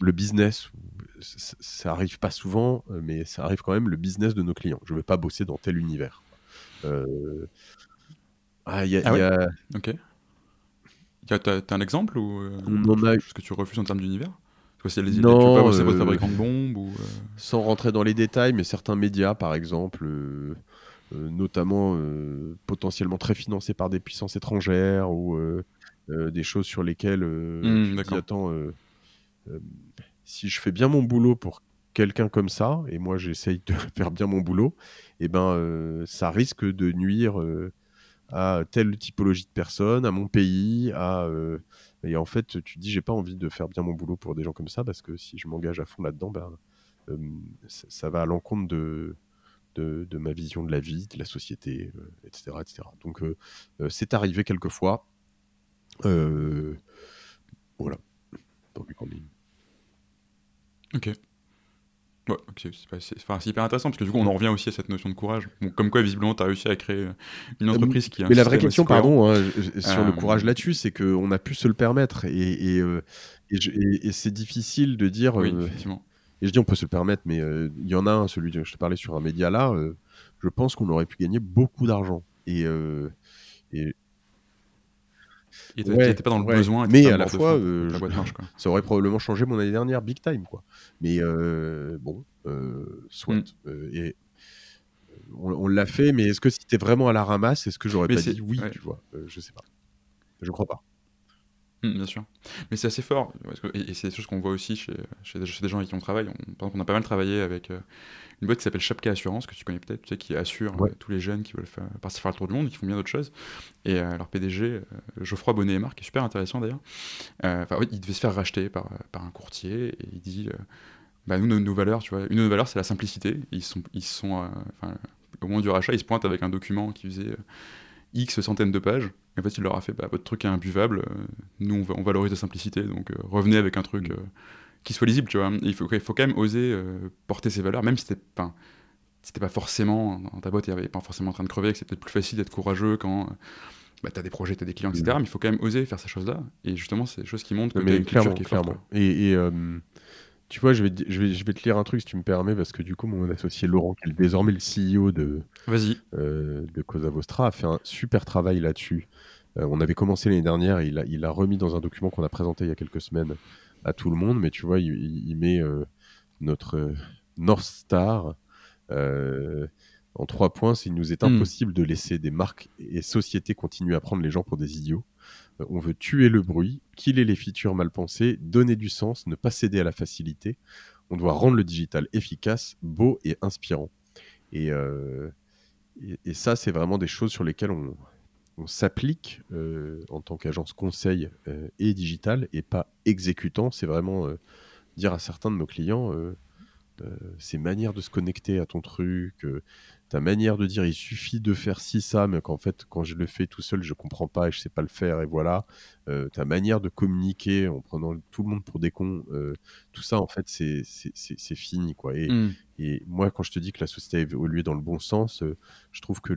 B: le business. Ça, arrive pas souvent, euh, mais ça arrive quand même le business de nos clients. Je ne veux pas bosser dans tel univers. Euh...
A: Ah, il y a. Ah y a... Ok. T'as un exemple ou euh, on a... ce que tu refuses en termes d'univers? Les, non, tu veux pas bosser votre euh, fabricant de bombes ou,
B: Sans rentrer dans les détails, mais certains médias, par exemple, notamment potentiellement très financés par des puissances étrangères ou euh, des choses sur lesquelles euh, mmh, tu dis, attends, euh, si je fais bien mon boulot pour quelqu'un comme ça, et moi j'essaye de faire bien mon boulot, et eh ben ça risque de nuire à telle typologie de personnes, à mon pays, à et en fait tu te dis j'ai pas envie de faire bien mon boulot pour des gens comme ça parce que si je m'engage à fond là-dedans, ben ça va à l'encontre de, de, ma vision de la vie, de la société, etc., etc. Donc c'est arrivé quelquefois. Euh, voilà.
A: Ok. Ouais, c'est hyper intéressant parce que du coup on en revient aussi à cette notion de courage. comme quoi visiblement tu as réussi à créer une euh, entreprise qui
B: Mais la vraie question, pardon, hein, sur le euh, courage là-dessus, c'est qu'on a pu se le permettre et, et, c'est difficile de dire. Oui. Et je dis on peut se le permettre, mais il y en a un, celui que je te parlais sur un média là, je pense qu'on aurait pu gagner beaucoup d'argent. Et, et
A: il n'était pas dans le besoin.
B: Mais à la fois, euh, ça aurait probablement changé mon année dernière big time. quoi. Mais euh, bon, euh, soit. Mm. et on, l'a fait, mais est-ce que c'était vraiment à la ramasse Est-ce que j'aurais pas dit oui tu vois? Je sais pas. Je crois pas.
A: Mmh, bien sûr. Mais c'est assez fort, et, c'est des choses qu'on voit aussi chez, chez, des, gens avec qui on travaille. On, par exemple, on a pas mal travaillé avec euh, une boîte qui s'appelle Chapka Assurance, que tu connais peut-être, tu sais, qui assure euh, tous les jeunes qui veulent faire, partir faire le tour du monde, qui font bien d'autres choses. Et euh, leur PDG, Geoffroy Bonnet et Marc, qui est super intéressant d'ailleurs, il devait se faire racheter par, par un courtier, et il dit bah, nous, nos, valeurs, tu vois, une de nos valeurs, c'est la simplicité. Ils sont, ils sont au moment du rachat, ils se pointent avec un document qui faisait X centaines de pages. Et en fait, il leur a fait bah, votre truc est imbuvable, euh, nous on, on, valorise la simplicité, donc euh, revenez avec un truc mm. euh, qui soit lisible, tu vois. il faut, il faut quand même oser porter ses valeurs, même si c'était pas, pas forcément dans ta boîte, il n'y avait pas forcément en train de crever, que c'est peut-être plus facile d'être courageux quand bah, tu as des projets, tu as des clients, etc. Mm. Mais il faut quand même oser faire ces choses-là. Et justement, c'est des choses qui montrent que tu une culture qui est forte.
B: Et, et tu vois, je vais, je, vais, je vais te lire un truc si tu me permets, parce que du coup, mon associé Laurent, qui est désormais le CEO de, euh, de Cosa Vostra, a fait un super travail là-dessus. Euh, on avait commencé l'année dernière, il a, il a remis dans un document qu'on a présenté il y a quelques semaines à tout le monde, mais tu vois, il, il met euh, notre North Star en trois points. Il nous est hmm. impossible de laisser des marques et sociétés continuer à prendre les gens pour des idiots. Euh, on veut tuer le bruit, killer les features mal pensées, donner du sens, ne pas céder à la facilité. On doit rendre le digital efficace, beau et inspirant. Et, euh, ça, c'est vraiment des choses sur lesquelles on, s'applique euh, en tant qu'agence conseil et digital et pas exécutant. C'est vraiment dire à certains de nos clients, ces manières de se connecter à ton truc, ta manière de dire il suffit de faire ci, ça, mais qu'en fait, quand je le fais tout seul, je comprends pas et je sais pas le faire, et voilà. Euh, ta manière de communiquer en prenant tout le monde pour des cons, euh, tout ça, en fait, c'est fini, quoi. Mmh. Et, moi, quand je te dis que la société a évolué dans le bon sens, euh, je trouve que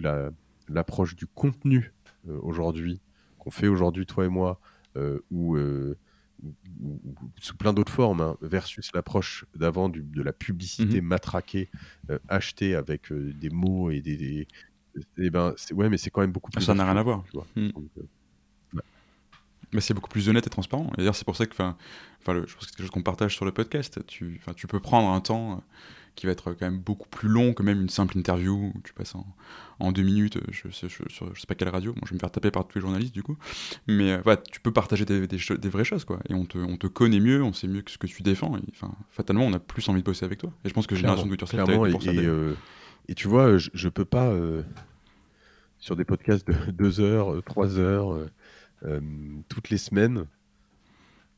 B: l'approche du contenu aujourd'hui, qu'on fait aujourd'hui, toi et moi, où sous plein d'autres formes, hein, versus l'approche d'avant de la publicité mmh matraquée, euh, achetée avec euh, des mots et des. Eh ben, ouais, mais c'est quand même beaucoup
A: plus. Ça n'a rien à voir. Mmh. Euh, mais c'est beaucoup plus honnête et transparent. Et d'ailleurs, c'est pour ça que, enfin, je pense que c'est quelque chose qu'on partage sur le podcast. Tu, tu peux prendre un temps qui va être quand même beaucoup plus long que même une simple interview où tu passes en, deux minutes, euh, je, je, sais pas quelle radio, moi je vais me faire taper par tous les journalistes du coup, mais euh, voilà, tu peux partager des, des, vraies choses quoi, et on te, on te, connaît mieux, on sait mieux ce que tu défends, et, enfin, fatalement on a plus envie de bosser avec toi, et je pense que Génération de Yourself,
B: pour ça. Et, euh, et, tu vois, je, je peux pas, sur des podcasts de deux heures, trois heures, toutes les semaines,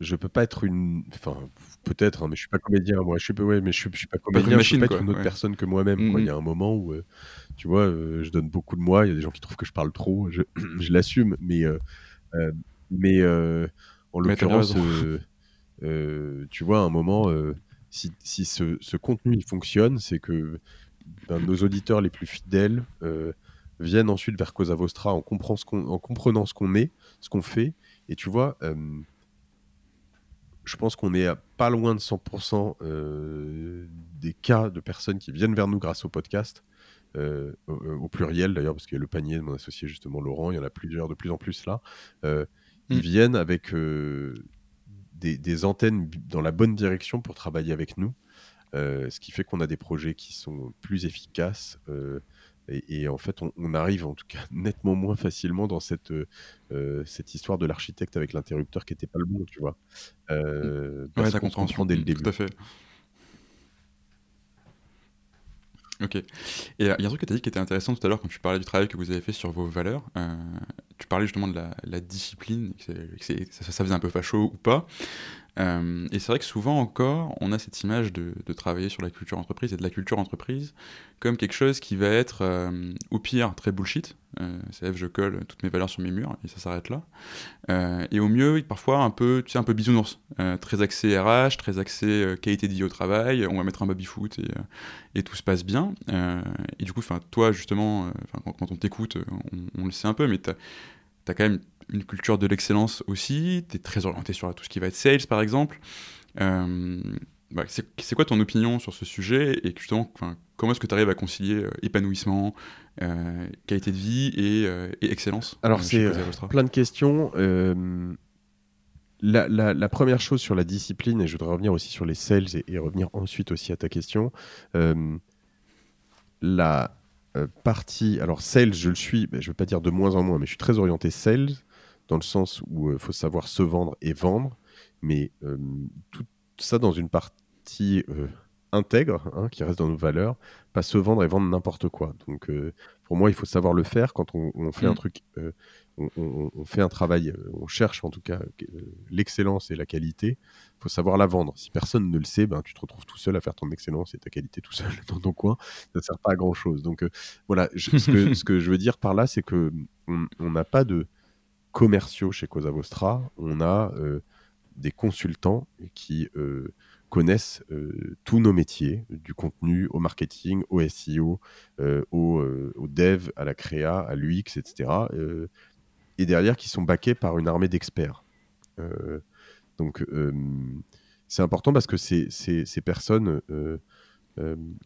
B: je peux pas être une. Enfin, peut-être, hein, mais je suis pas comédien. Moi, je suis, ouais, mais je suis, je suis pas comédien. je suis pas être une autre personne que moi-même. Il y a mmh un moment où, euh, tu vois, euh, je donne beaucoup de moi. Il y a des gens qui trouvent que je parle trop. Je, je l'assume, mais, euh, mais en l'occurrence, tu vois, à un moment, si, si ce, ce, contenu il fonctionne, c'est que ben, nos auditeurs les plus fidèles viennent ensuite vers Cosa Vostra en, comprend ce en comprenant ce qu'on est, ce qu'on fait. Et tu vois je pense qu'on est à pas loin de 100% euh, des cas de personnes qui viennent vers nous grâce au podcast, euh, au, pluriel d'ailleurs, parce qu'il y a le panier de mon associé justement Laurent, il y en a plusieurs de plus en plus là. Euh, ils mm. viennent avec des, des, antennes dans la bonne direction pour travailler avec nous, ce qui fait qu'on a des projets qui sont plus efficaces et, en fait, on, arrive en tout cas nettement moins facilement dans cette, euh, euh, cette histoire de l'architecte avec l'interrupteur qui n'était pas le bon, tu vois.
A: Euh, parce qu'on comprend dès le début. Tout à fait. Ok. Et il y a un truc que tu as dit qui était intéressant tout à l'heure quand tu parlais du travail que vous avez fait sur vos valeurs. tu parlais justement de la, discipline, que, ça, ça, faisait un peu facho ou pas. Euh, et c'est vrai que souvent encore, on a cette image de, travailler sur la culture entreprise et de la culture entreprise comme quelque chose qui va être, euh, au pire, très bullshit. Euh, c'est je colle toutes mes valeurs sur mes murs et ça s'arrête là. Euh, et au mieux, parfois un peu, tu sais, un peu bisounours. très axé RH, très axé qualité de vie au travail. On va mettre un baby-foot et, et, tout se passe bien. et du coup, toi, justement, quand, on t'écoute, on, on, le sait un peu, mais tu as quand même une culture de l'excellence aussi, tu es très orienté sur tout ce qui va être sales par exemple. Euh, bah, c'est quoi ton opinion sur ce sujet et justement, comment est-ce que tu arrives à concilier euh, épanouissement, euh, qualité de vie et, excellence
B: Alors c'est plein de questions. La, première chose sur la discipline, et je voudrais revenir aussi sur les sales et, revenir ensuite aussi à ta question, la partie, alors sales, je le suis, je ne veux pas dire de moins en moins, mais je suis très orienté sales dans le sens où il faut savoir se vendre et vendre, mais tout ça dans une partie intègre, hein, qui reste dans nos valeurs, pas se vendre et vendre n'importe quoi. Donc, pour moi, il faut savoir le faire quand on, fait un mmh. truc, on, fait un travail, on cherche en tout cas l'excellence et la qualité. Il faut savoir la vendre. Si personne ne le sait, ben, tu te retrouves tout seul à faire ton excellence et ta qualité tout seul dans ton coin. Ça ne sert pas à grand chose. Donc, voilà, ce, que, je veux dire par là, c'est que on n'a pas de commerciaux chez Cosa Vostra. On a des consultants qui connaissent euh, tous nos métiers, du contenu au marketing, au SEO, euh, euh, au, dev, à la créa, à l'UX, etc. et derrière, qui sont backés par une armée d'experts. donc, c'est important parce que ces, ces, personnes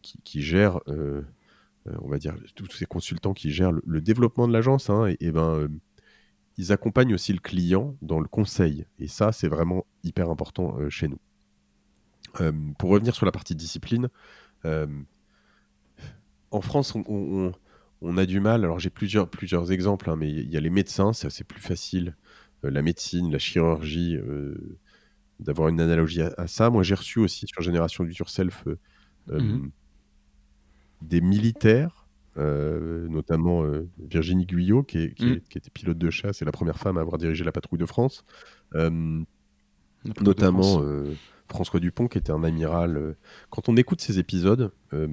B: qui, gèrent, on va dire, tous ces consultants qui gèrent le, développement de l'agence, hein, et, ben ils accompagnent aussi le client dans le conseil. Et ça, c'est vraiment hyper important chez nous. Euh, pour revenir sur la partie discipline, euh, en France, on, a du mal. Alors j'ai plusieurs, plusieurs exemples, hein, mais il y a les médecins, c'est plus facile. Euh, la médecine, la chirurgie, d'avoir une analogie à, ça. Moi, j'ai reçu aussi sur Génération du Yourself mmh des militaires, notamment Virginie Guyot, qui, mmh. qui, était pilote de chasse et la première femme à avoir dirigé la patrouille de France. notamment François Dupont, qui était un amiral. Euh, quand on écoute ces épisodes, euh,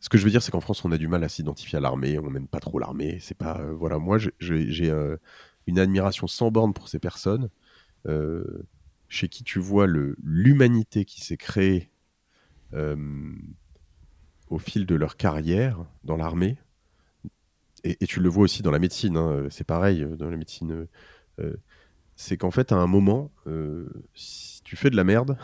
B: ce que je veux dire, c'est qu'en France, on a du mal à s'identifier à l'armée. On n'aime pas trop l'armée. C'est pas euh, voilà. Moi, j'ai une admiration sans borne pour ces personnes, chez qui tu vois l'humanité qui s'est créée au fil de leur carrière dans l'armée. Et, tu le vois aussi dans la médecine. Hein, c'est pareil dans la médecine c'est qu'en fait, à un moment, si tu fais de la merde,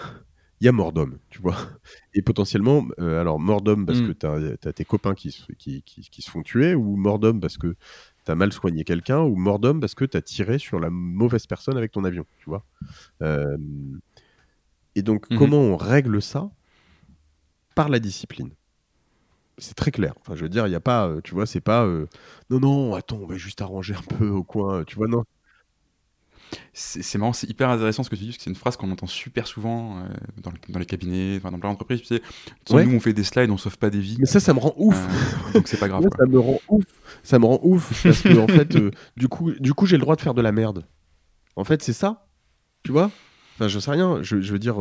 B: il y a mort d'homme, tu vois. Et potentiellement, alors mort d'homme parce que mmh. tu as, tes copains qui, qui, qui, se font tuer, ou mort d'homme parce que tu as mal soigné quelqu'un, ou mort d'homme parce que tu as tiré sur la mauvaise personne avec ton avion, tu vois. et donc, mmh comment on règle ça? Par la discipline. C'est très clair. Enfin, je veux dire, il n'y a pas, tu vois, c'est pas, non, non, attends, on va juste arranger un peu au coin, tu vois, non.
A: C'est marrant, c'est hyper intéressant ce que tu dis, parce que c'est une phrase qu'on entend super souvent euh, dans, dans, les cabinets, dans plein d'entreprises. Tu sais, nous, on fait des slides, on sauve pas des vies.
B: Mais ça, ça me rend ouf.
A: Euh, donc c'est pas grave.
B: ça me rend ouf. Ça me rend ouf parce que en fait, euh, du coup, du coup, j'ai le droit de faire de la merde. En fait, c'est ça. Tu vois? Enfin, je sais rien. Je, je veux dire,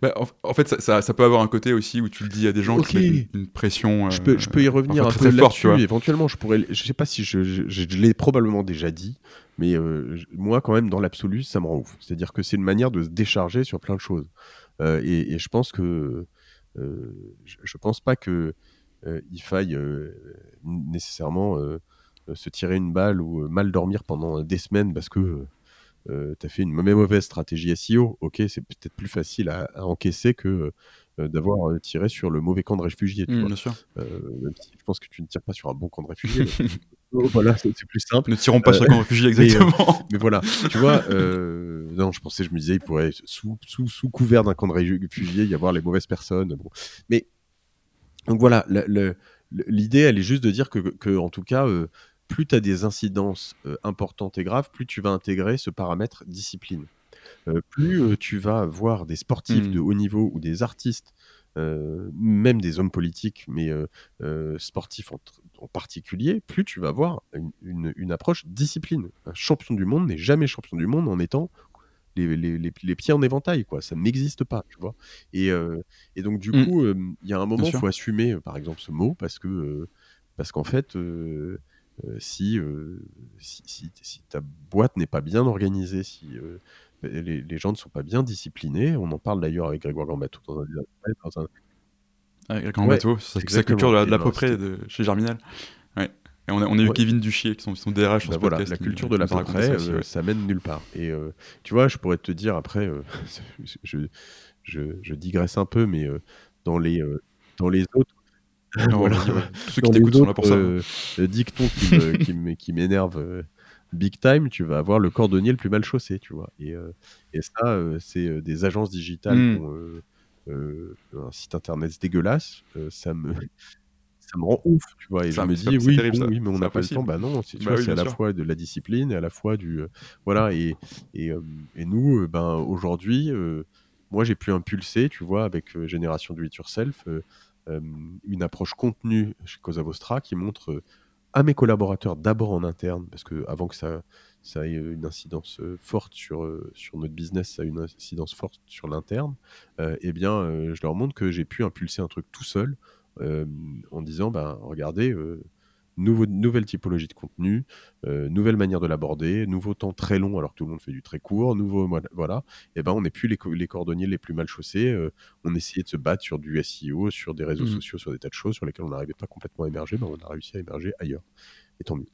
A: bah, en, fait, ça, ça, peut avoir un côté aussi où tu le dis à des gens qui ont une, pression.
B: je, peux, je peux y revenir un peu là-dessus. Éventuellement, je pourrais. Je sais pas si je, je, l'ai probablement déjà dit, mais euh, moi, quand même, dans l'absolu, ça me rend ouf. C'est-à-dire que c'est une manière de se décharger sur plein de choses. Euh, et, je pense que euh, je, pense pas que il faille nécessairement se tirer une balle ou mal dormir pendant des semaines parce que euh, tu as fait une mauvaise stratégie SEO, ok, c'est peut-être plus facile à, encaisser que euh, d'avoir euh, tiré sur le mauvais camp de réfugiés.
A: Mmh, bien sûr.
B: je pense que tu ne tires pas sur un bon camp de réfugiés. voilà, c'est plus simple.
A: Ne tirons pas sur un camp de réfugiés, exactement.
B: Mais, voilà, tu vois, non, je pensais, je me disais, il pourrait, sous, sous, sous couvert d'un camp de réfugiés, y avoir les mauvaises personnes. Bon. Mais, donc voilà, l'idée, elle est juste de dire que, que en tout cas, plus tu as des incidences euh, importantes et graves, plus tu vas intégrer ce paramètre discipline. Euh, plus euh, tu vas voir des sportifs de mmh. haut niveau ou des artistes, même des hommes politiques, mais sportifs en, particulier, plus tu vas avoir une, approche discipline. Un champion du monde n'est jamais champion du monde en étant les, pieds en éventail, quoi. Ça n'existe pas, tu vois. Et, donc, du mmh. coup, il y a un moment, il faut assumer, par exemple, ce mot, parce que parce qu'en fait, euh, si, euh, si, si, ta boîte n'est pas bien organisée, si euh, les, les, gens ne sont pas bien disciplinés, on en parle d'ailleurs avec Grégoire Gambato dans un... Dans un...
A: Avec Gambato, c'est sa culture de l'à peu près de chez Germinal. Ouais. Et on a, on a eu Kevin Duchier qui sont, qui sont DRH sur bah ce
B: voilà, La culture de peu près, ça, ça, mène nulle part. Et tu vois, je pourrais te dire après, je, je, je, digresse un peu, mais dans les, dans les autres
A: voilà. ceux qui t'écoutent sont là pour ça.
B: Euh, dicton qui m'énerve euh, big time, tu vas avoir le cordonnier le plus mal chaussé, tu vois. Et, euh, et ça, c'est des agences digitales hmm. qui ont un site internet dégueulasse. ça me ça me rend ouf, tu vois. Et je
A: Ça,
B: me
A: mais c'est
B: dis, oui,
A: terrible,
B: bon,
A: ça.
B: oui, mais on n'a pas le temps. Bah non, c'est
A: Bah oui,
B: à la fois de la discipline et à la fois du. euh, voilà. Et, et, euh, et nous, euh, ben, aujourd'hui, euh, moi, j'ai pu impulser, tu vois, avec euh, Génération Do It Yourself, euh, euh, une approche contenue chez Cosa Vostra qui montre euh, à mes collaborateurs, d'abord en interne, parce que avant que ça, ait une incidence euh, forte sur, euh, sur notre business, ça a une incidence forte sur l'interne, euh, eh bien, euh, je leur montre que j'ai pu impulser un truc tout seul euh, en disant, ben, regardez, euh, nouveau- nouvelle typologie de contenu, euh, nouvelle manière de l'aborder, nouveau temps très long alors que tout le monde fait du très court, nouveau voilà, et ben on n'est plus les, co- les cordonniers les plus mal chaussés, euh, on essayait de se battre sur du SEO, sur des réseaux
A: Mhm.
B: sociaux, sur des tas de choses sur lesquelles on n'arrivait pas complètement à émerger, ben on a réussi à émerger ailleurs. Et tant mieux.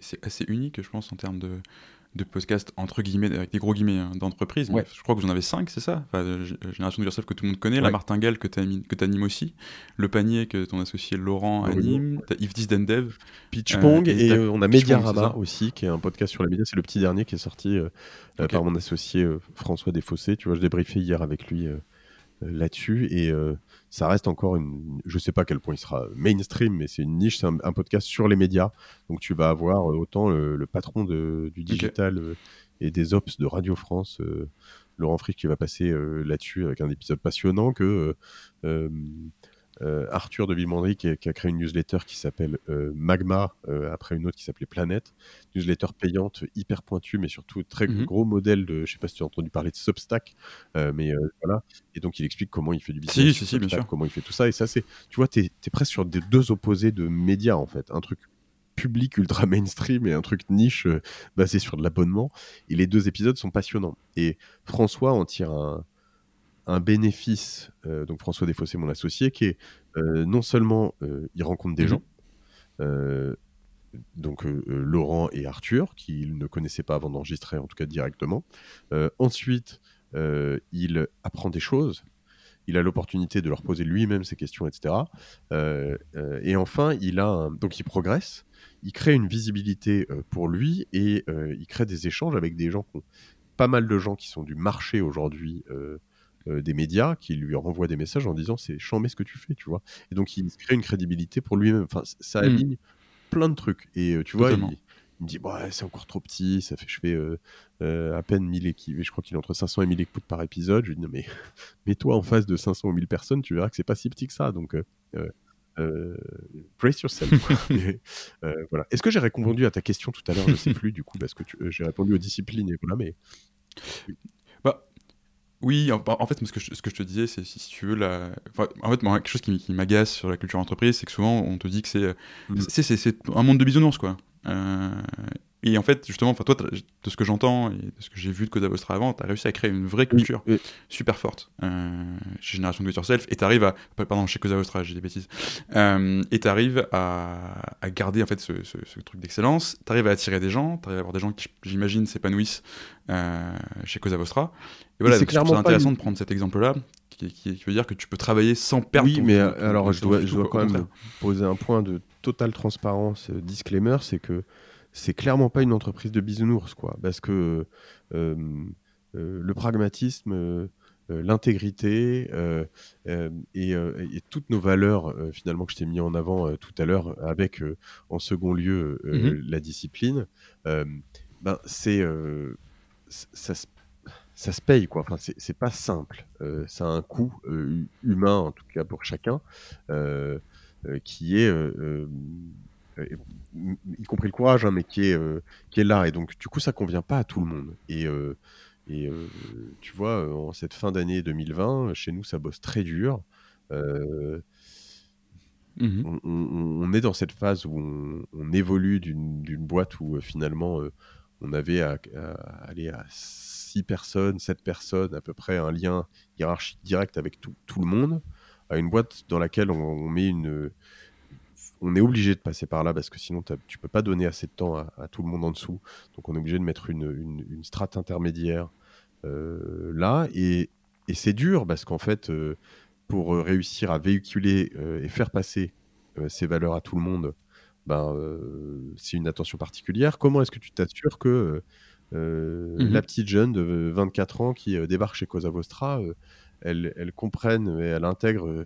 A: C'est assez unique, je pense, en termes de, de podcast, entre guillemets, avec des gros guillemets, hein, d'entreprise.
B: Ouais.
A: Je crois que vous en avez cinq, c'est ça? Enfin, euh, Génération de Yourself que tout le monde connaît, la martingale que tu animes aussi, le panier que ton associé Laurent anime, t'as Yves Disdendev.
B: Pitch
A: Euh,
B: Pong
A: et
B: et, euh, on a Mediarama aussi, qui est un podcast sur les médias. C'est le petit dernier qui est sorti euh, par mon associé euh, François Desfossés. Tu vois, je débriefais hier avec lui là-dessus et euh, ça reste encore une. Je sais pas à quel point il sera mainstream, mais c'est une niche. C'est un, un podcast sur les médias. Donc tu vas avoir euh, autant le, le patron de- du digital euh, et des ops de Radio France. euh, Laurent Frick qui va passer euh, là-dessus avec un épisode passionnant que euh, euh, Arthur de Villemandry qui, a- qui a créé une newsletter qui s'appelle euh, Magma, euh, après une autre qui s'appelait Planète. Newsletter payante, hyper pointue, mais surtout très
A: Mhm.
B: gros modèle de, je sais pas si tu as entendu parler de Substack, mais voilà. Et donc il explique comment il fait du business,
A: Si, si, si, bien sûr.
B: comment il fait tout ça. Et ça, c'est, tu vois, tu es, presque sur des deux opposés de médias en fait. Un truc public ultra mainstream et un truc niche basé sur de l'abonnement. Et les deux épisodes sont passionnants. Et François en tire un, un bénéfice, euh, donc François Desfossés, mon associé, qui est euh, non seulement euh, il rencontre des
A: Mhm.
B: gens, donc euh, Laurent et Arthur, qu'il ne connaissait pas avant d'enregistrer, en tout cas directement. Euh, ensuite, euh, il apprend des choses. Il a l'opportunité de leur poser lui-même ses questions, etc. Et enfin, il a un- donc il progresse. Il crée une visibilité pour lui et il crée des échanges avec des gens qui ont pas mal de gens qui sont du marché aujourd'hui euh, des médias qui lui renvoient des messages en disant c'est chambé ce que tu fais, tu vois. Et donc il crée une crédibilité pour lui-même. Enfin, ça
A: Mm.
B: aligne plein de trucs. Et euh, tu vois, il, me dit ouais, c'est encore trop petit, ça fait je fais euh, euh, à peine 1000 équipes, je crois qu'il est entre 500 et 1000 écoutes par épisode. Je lui dis non mais mets-toi en face de 500 ou 1000 personnes, tu verras que c'est pas si petit que ça. Donc euh, brace yourself. euh, voilà. Est-ce que j'ai répondu à ta question tout à l'heure? Je sais plus du coup parce que tu- j'ai répondu aux disciplines et voilà. Mais
A: Bah, oui, en, en fait, ce que, je, ce que je te disais, c'est si, tu veux, la... enfin, en fait, moi, quelque chose qui, qui m'agace sur la culture entreprise, c'est que souvent, on te dit que c'est
B: Mm.
A: c'est- c'est- c'est un monde de bisounours, quoi. Euh, et en fait, justement, enfin, toi, de ce que j'entends et de ce que j'ai vu de Cosa Vostra avant, tu as réussi à créer une vraie culture
B: Oui, oui.
A: super forte euh, chez Génération Do It Yourself, et tu arrives à. Pardon, chez Cosa Vostra, j'ai des bêtises. Euh, et tu arrives à, à garder en fait ce, ce- ce truc d'excellence, tu arrives à attirer des gens, tu arrives à avoir des gens qui, j'imagine, s'épanouissent euh, chez Cosa Vostra. Et voilà,
B: c'est
A: intéressant
B: une-
A: de prendre cet exemple-là, qui, qui- qui veut dire que tu peux travailler sans perdre
B: oui,
A: ton-
B: mais
A: ton- ton-
B: alors je dois, je quand même poser un point de totale transparence, disclaimer, c'est que c'est clairement pas une entreprise de bisounours, quoi, parce que euh, euh, le pragmatisme, euh, l'intégrité et, et toutes nos valeurs finalement que je t'ai mis en avant tout à l'heure, avec en second lieu
A: Mhm.
B: la discipline, ben c'est ça se ça se paye quoi. Enfin, c'est pas simple. Euh, ça a un coût euh, hu- humain en tout cas pour chacun, euh, qui est euh, y compris le courage, hein, mais qui est euh, qui est là. Et donc du coup, ça convient pas à tout le monde. Et euh, et tu vois, en cette fin d'année 2020, chez nous, ça bosse très dur.
A: Mhm.
B: on, on- on est dans cette phase où on, on évolue d'une boîte où euh, finalement euh, on avait à, à aller à 6 personnes, 7 personnes, à peu près un lien hiérarchique direct avec tout, tout le monde, à une boîte dans laquelle on met une. On est obligé de passer par là parce que sinon tu peux pas donner assez de temps à, à tout le monde en dessous. Donc on est obligé de mettre une, une, une strate intermédiaire euh, là. Et, et c'est dur parce qu'en fait, euh, pour euh, réussir à véhiculer euh, et faire passer ces valeurs à tout le monde, ben, c'est une attention particulière. Comment est-ce que tu t'assures que la petite jeune de 24 ans qui débarque chez Cosa Vostra, elles comprennent et elles intègrent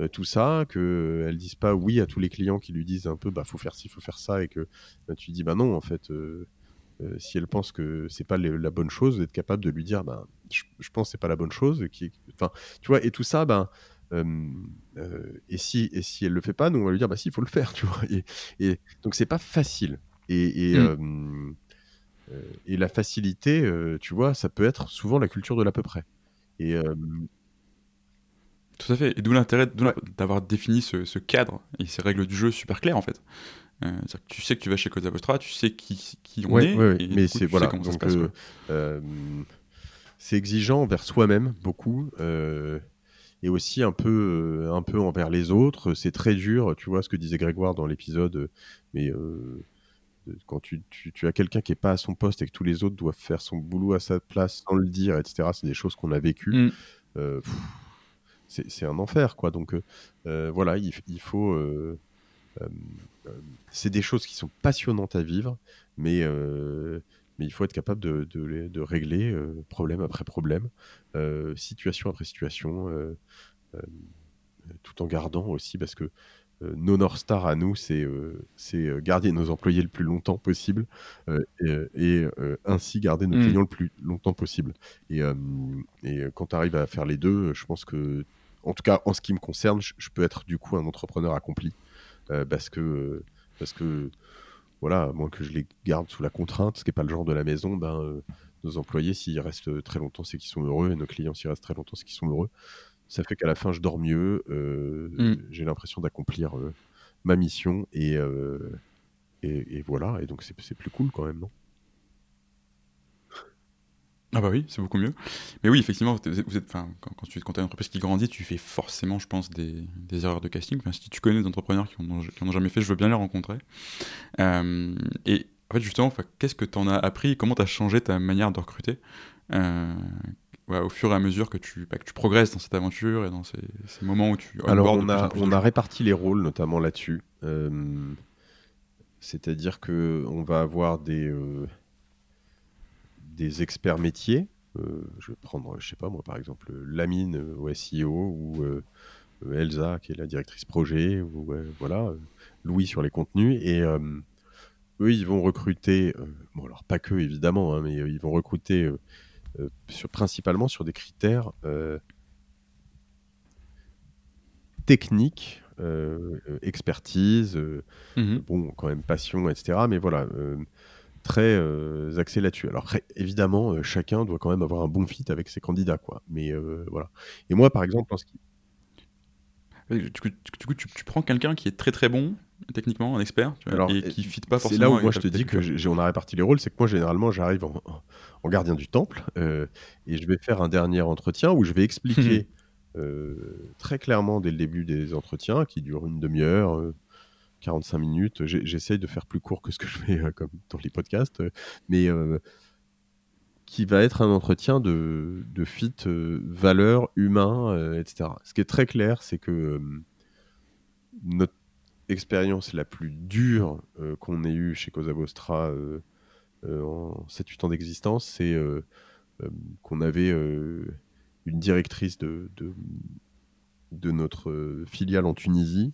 B: euh, tout ça, qu'elles disent pas oui à tous les clients qui lui disent un peu bah faut faire ci, faut faire ça, et que bah, tu dis bah non en fait. si elle pense que c'est pas la bonne chose, d'être capable de lui dire, ben, je, pense que c'est pas la bonne chose, qui, enfin, tu vois, et tout ça, ben, et si et si elle le fait pas, nous on va lui dire, bah si, il faut le faire, tu vois. Et, et donc c'est pas facile. Et, et, mmh. et la facilité, tu vois, ça peut être souvent la culture de l'à peu près. Et
A: tout à fait. Et d'où l'intérêt d'avoir défini ce, cadre et ces règles du jeu super claires en fait. Euh, tu sais que tu vas chez Cosa Vostra, tu sais qui, qui on est.
B: mais c'est voilà. Donc, euh, euh, c'est exigeant envers soi-même beaucoup. et aussi un peu, un peu envers les autres. C'est très dur, tu vois ce que disait Grégoire dans l'épisode, mais quand tu, tu, as quelqu'un qui n'est pas à son poste et que tous les autres doivent faire son boulot à sa place sans le dire, etc., c'est des choses qu'on a vécues. Mm c'est un enfer, quoi. Donc euh, euh, voilà, il, faut. Euh, c'est des choses qui sont passionnantes à vivre, mais mais il faut être capable de, de, régler problème après problème, situation après situation, tout en gardant aussi, parce que nos North Star à nous, c'est garder nos employés le plus longtemps possible et, ainsi garder nos mmh. clients le plus longtemps possible. Et, et quand tu arrives à faire les deux, je pense que en tout cas en ce qui me concerne, je, peux être du coup un entrepreneur accompli euh, parce que parce que voilà, à moins que je les garde sous la contrainte, ce qui n'est pas le genre de la maison, ben, euh, nos employés, s'ils restent très longtemps, c'est qu'ils sont heureux, et nos clients, s'ils restent très longtemps, c'est qu'ils sont heureux. Ça fait qu'à la fin, je dors mieux, euh, mm. j'ai l'impression d'accomplir ma mission, et, et, et, voilà, et donc c'est plus cool quand même, non?
A: Ah bah oui, c'est beaucoup mieux. Mais oui, effectivement, vous êtes, quand, quand, tu quand as une entreprise qui grandit, tu fais forcément, je pense, des, des erreurs de casting. Enfin, si tu connais des entrepreneurs qui n'en ont, jamais fait, je veux bien les rencontrer. Euh, et en fait, justement, qu'est-ce que tu en as appris Comment tu as changé ta manière de recruter euh, au fur et à mesure que tu, bah, que tu progresses dans cette aventure et dans ces, ces moments où tu...
B: Alors, on a, on a réparti les rôles, notamment là-dessus. Euh, c'est-à-dire qu'on va avoir des des experts métiers. Euh, je vais prendre, je sais pas moi, par exemple, Lamine euh, au SEO ou euh, Elsa qui est la directrice projet ou voilà, Louis sur les contenus et eux ils vont recruter, bon alors pas que évidemment, hein, mais ils vont recruter sur, principalement sur des critères techniques, expertise, mmh bon quand même passion, etc. Mais voilà très euh, axé là-dessus. Alors évidemment, euh, chacun doit quand même avoir un bon fit avec ses candidats, quoi. Mais euh, voilà. Et moi, par exemple, en ce qui...
A: Du coup, tu, prends quelqu'un qui est très très bon techniquement, un expert, et qui fit pas forcément. C'est
B: là où moi je te dis que on a réparti les rôles, c'est que moi généralement j'arrive en, gardien du temple et je vais faire un dernier entretien où je vais expliquer très clairement dès le début des entretiens qui durent une demi-heure 45 minutes. J'essaye de faire plus court que ce que je fais euh, comme dans les podcasts, euh, mais euh, qui va être un entretien de, de fit valeur, humain, etc. Ce qui est très clair, c'est que notre expérience la plus dure qu'on ait eue chez Cosa Vostra en 7-8 ans d'existence, c'est qu'on avait une directrice de, de, de, notre filiale en Tunisie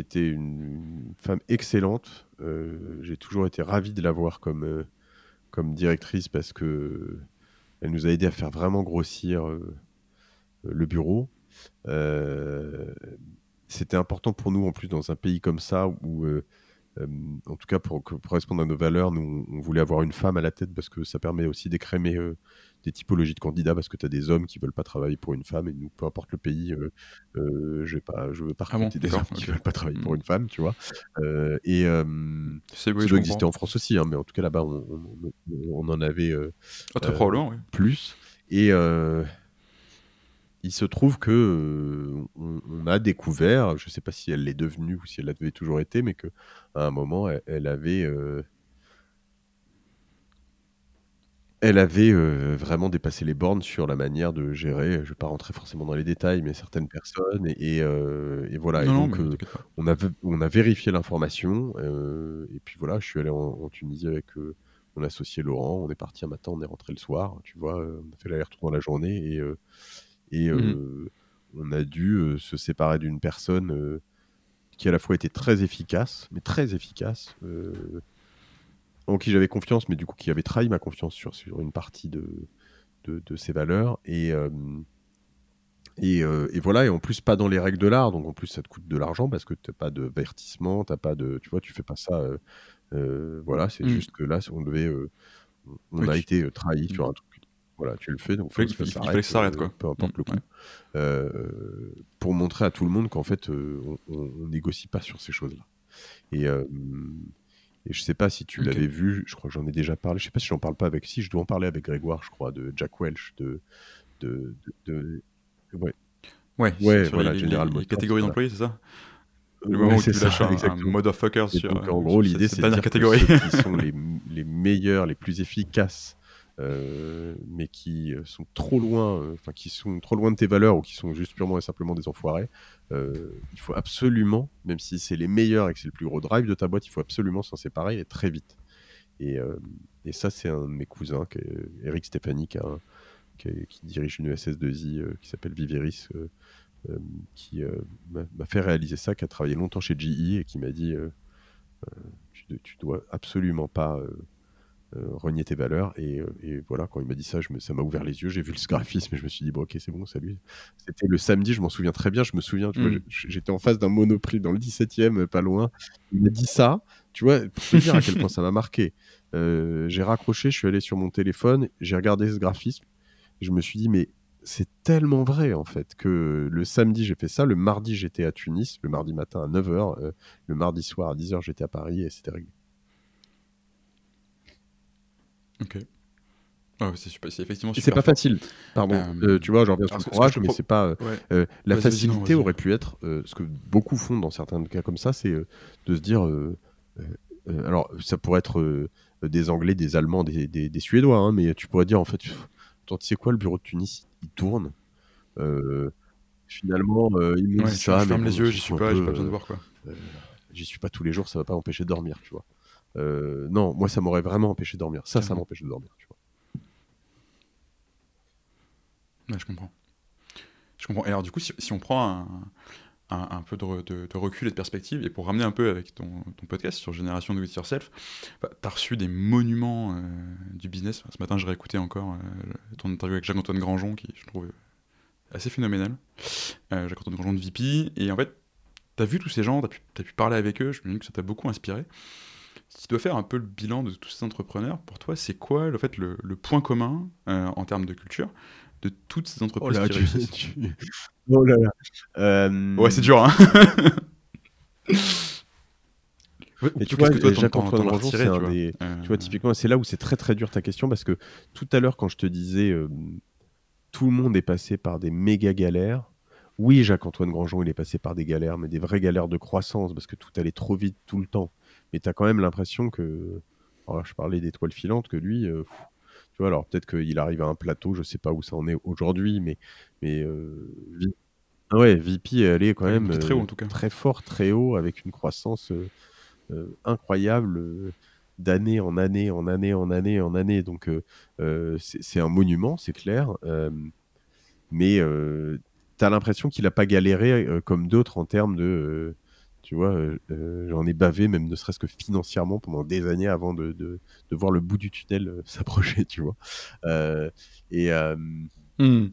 B: était une, femme excellente. Euh, j'ai toujours été ravi de la voir comme, euh, comme directrice parce que elle nous a aidé à faire vraiment grossir euh, le bureau. C'était important pour nous, en plus, dans un pays comme ça, où, en tout cas, pour, pour, correspondre à nos valeurs, nous, on voulait avoir une femme à la tête parce que ça permet aussi d'écrémer des typologies de candidats parce que tu as des hommes qui veulent pas travailler pour une femme et nous, peu importe le pays, euh, euh, je vais pas, je veux pas ah recruter des hommes qui veulent pas travailler pour mmh. une femme, tu vois. Euh, et ça doit exister en France aussi, hein, mais en tout cas là-bas, on, en avait
A: ah, très probablement,
B: plus. Et il se trouve que on, a découvert, je sais pas si elle l'est devenue ou si elle l'avait toujours été, mais que à un moment, elle avait elle avait euh, vraiment dépassé les bornes sur la manière de gérer, je ne vais pas rentrer forcément dans les détails, mais certaines personnes et euh, voilà donc, euh, on a on a vérifié l'information, et puis voilà, je suis allé en Tunisie avec, mon associé Laurent. On est parti un matin, on est rentré le soir. Tu vois, on a fait l'aller-retour dans la journée et, et mmh on a dû se séparer d'une personne qui à la fois était très efficace, mais très efficace, en qui j'avais confiance, mais du coup qui avait trahi ma confiance sur, sur une partie de, de, de ses valeurs. Et, et, et, voilà, et en plus pas dans les règles de l'art, donc en plus ça te coûte de l'argent parce que tu n'as pas de vertissement, t'as pas de, tu vois, tu fais pas ça. voilà, c'est mmh. juste que là, on devait, on a été trahi sur un truc voilà, tu le fais, donc
A: il, il, fallait que ça s'arrête, quoi.
B: Peu importe mmh, le coup. Euh, pour montrer à tout le monde qu'en fait, euh, on, on, négocie pas sur ces choses-là. Et, euh, et je sais pas si tu l'avais vu, je crois que j'en ai déjà parlé. Je sais pas si j'en parle pas avec. Si, je dois en parler avec Grégoire, je crois, de Jack Welch, de. de, de,
A: ouais. Ouais, ouais voilà, les, les, catégories d'employés, c'est ça? Le moment où tu lâches un, un motherfucker sur.
B: Donc, en gros, l'idée, c'est de dire catégorie. que ceux qui sont les, les meilleurs, les plus efficaces euh, mais qui euh, sont trop loin, euh, enfin qui sont trop loin de tes valeurs ou qui sont juste purement et simplement des enfoirés, il faut absolument, même si c'est les meilleurs et que c'est le plus gros drive de ta boîte, il faut absolument s'en séparer et très vite. Et, ça, c'est un de mes cousins, Eric Stéphanie, qui, dirige une SS2I qui s'appelle Viveris, qui m'a fait réaliser ça, qui a travaillé longtemps chez GE et qui m'a dit tu, tu, dois absolument pas euh, renier tes valeurs. Et, euh, et, voilà, quand il m'a dit ça, je me, ça m'a ouvert les yeux. J'ai vu le graphisme et je me suis dit, bon, ok, c'est bon, salut. C'était le samedi, je m'en souviens très bien. Je me souviens, mm. j'étais en face d'un monoprix dans le 17e, pas loin. Il m'a dit ça, tu vois, pour te dire à quel point ça m'a marqué. Euh, j'ai raccroché, je suis allé sur mon téléphone, j'ai regardé ce graphisme. je me suis dit, mais c'est tellement vrai en fait que le samedi j'ai fait ça, le mardi j'étais à Tunis, le mardi matin à 9h, le mardi soir à 10h j'étais à Paris et c'était réglé.
A: Ok. Ah c'est super, c'est effectivement
B: C'est pas facile, pardon. Euh, euh, tu vois, j'en reviens sur le courage, mais c'est pas. Euh, la facilité aurait pu être, ce que beaucoup font dans certains cas comme ça, c'est de se dire. alors, ça pourrait être des Anglais, des Allemands, des, des, Suédois, hein, mais tu pourrais dire en fait, tu sais quoi, le bureau de Tunis, il tourne. finalement, il me dit ça.
A: Je ferme les yeux, j'y suis pas, j'ai pas besoin de voir quoi.
B: j'y suis pas tous les jours, ça va pas m'empêcher de dormir, tu vois. Euh, non, moi, ça m'aurait vraiment empêché de dormir. Ça, ça m'empêche de dormir. Tu vois.
A: je comprends. Je comprends. Et alors, du coup, si, on prend un, peu de, recul et de perspective, et pour ramener un peu avec ton, podcast sur Génération Do It Yourself, bah, tu as reçu des monuments euh, du business. Ce matin, j'ai réécouté encore euh, ton interview avec Jacques-Antoine Grangeon, qui je trouve assez phénoménal. Jacques-Antoine Grangeon de VP. Et en fait, tu as vu tous ces gens, tu as, pu parler avec eux, je me dis que ça t'a beaucoup inspiré si tu dois faire un peu le bilan de tous ces entrepreneurs, pour toi, c'est quoi le, fait, le, point commun euh, en termes de culture de toutes ces entreprises oh qui réussissent
B: Oh là là. Euh,
A: ouais, c'est dur, hein
B: tu vois, Jacques-Antoine c'est un des... Euh, tu vois, typiquement, c'est là où c'est très très dur ta question, parce que tout à l'heure, quand je te disais tout le monde est passé par des méga galères, oui, Jacques-Antoine Grandjean, il est passé par des galères, mais des vraies galères de croissance, parce que tout allait trop vite tout le temps mais tu as quand même l'impression que. Alors, je parlais d'étoiles filantes, que lui. Euh, tu vois, alors peut-être qu'il arrive à un plateau, je sais pas où ça en est aujourd'hui, mais. mais euh, ah ouais, VP, elle est quand même
A: très, haut, en tout cas.
B: très fort, très haut, avec une croissance euh, incroyable d'année en année, en année, en année, en année. Donc, c'est un monument, c'est clair. mais tu as l'impression qu'il n'a pas galéré comme d'autres en termes de tu vois, euh, euh, j'en ai bavé, même ne serait-ce que financièrement, pendant des années avant de, de, voir le bout du tunnel euh, s'approcher, tu vois. et hmm.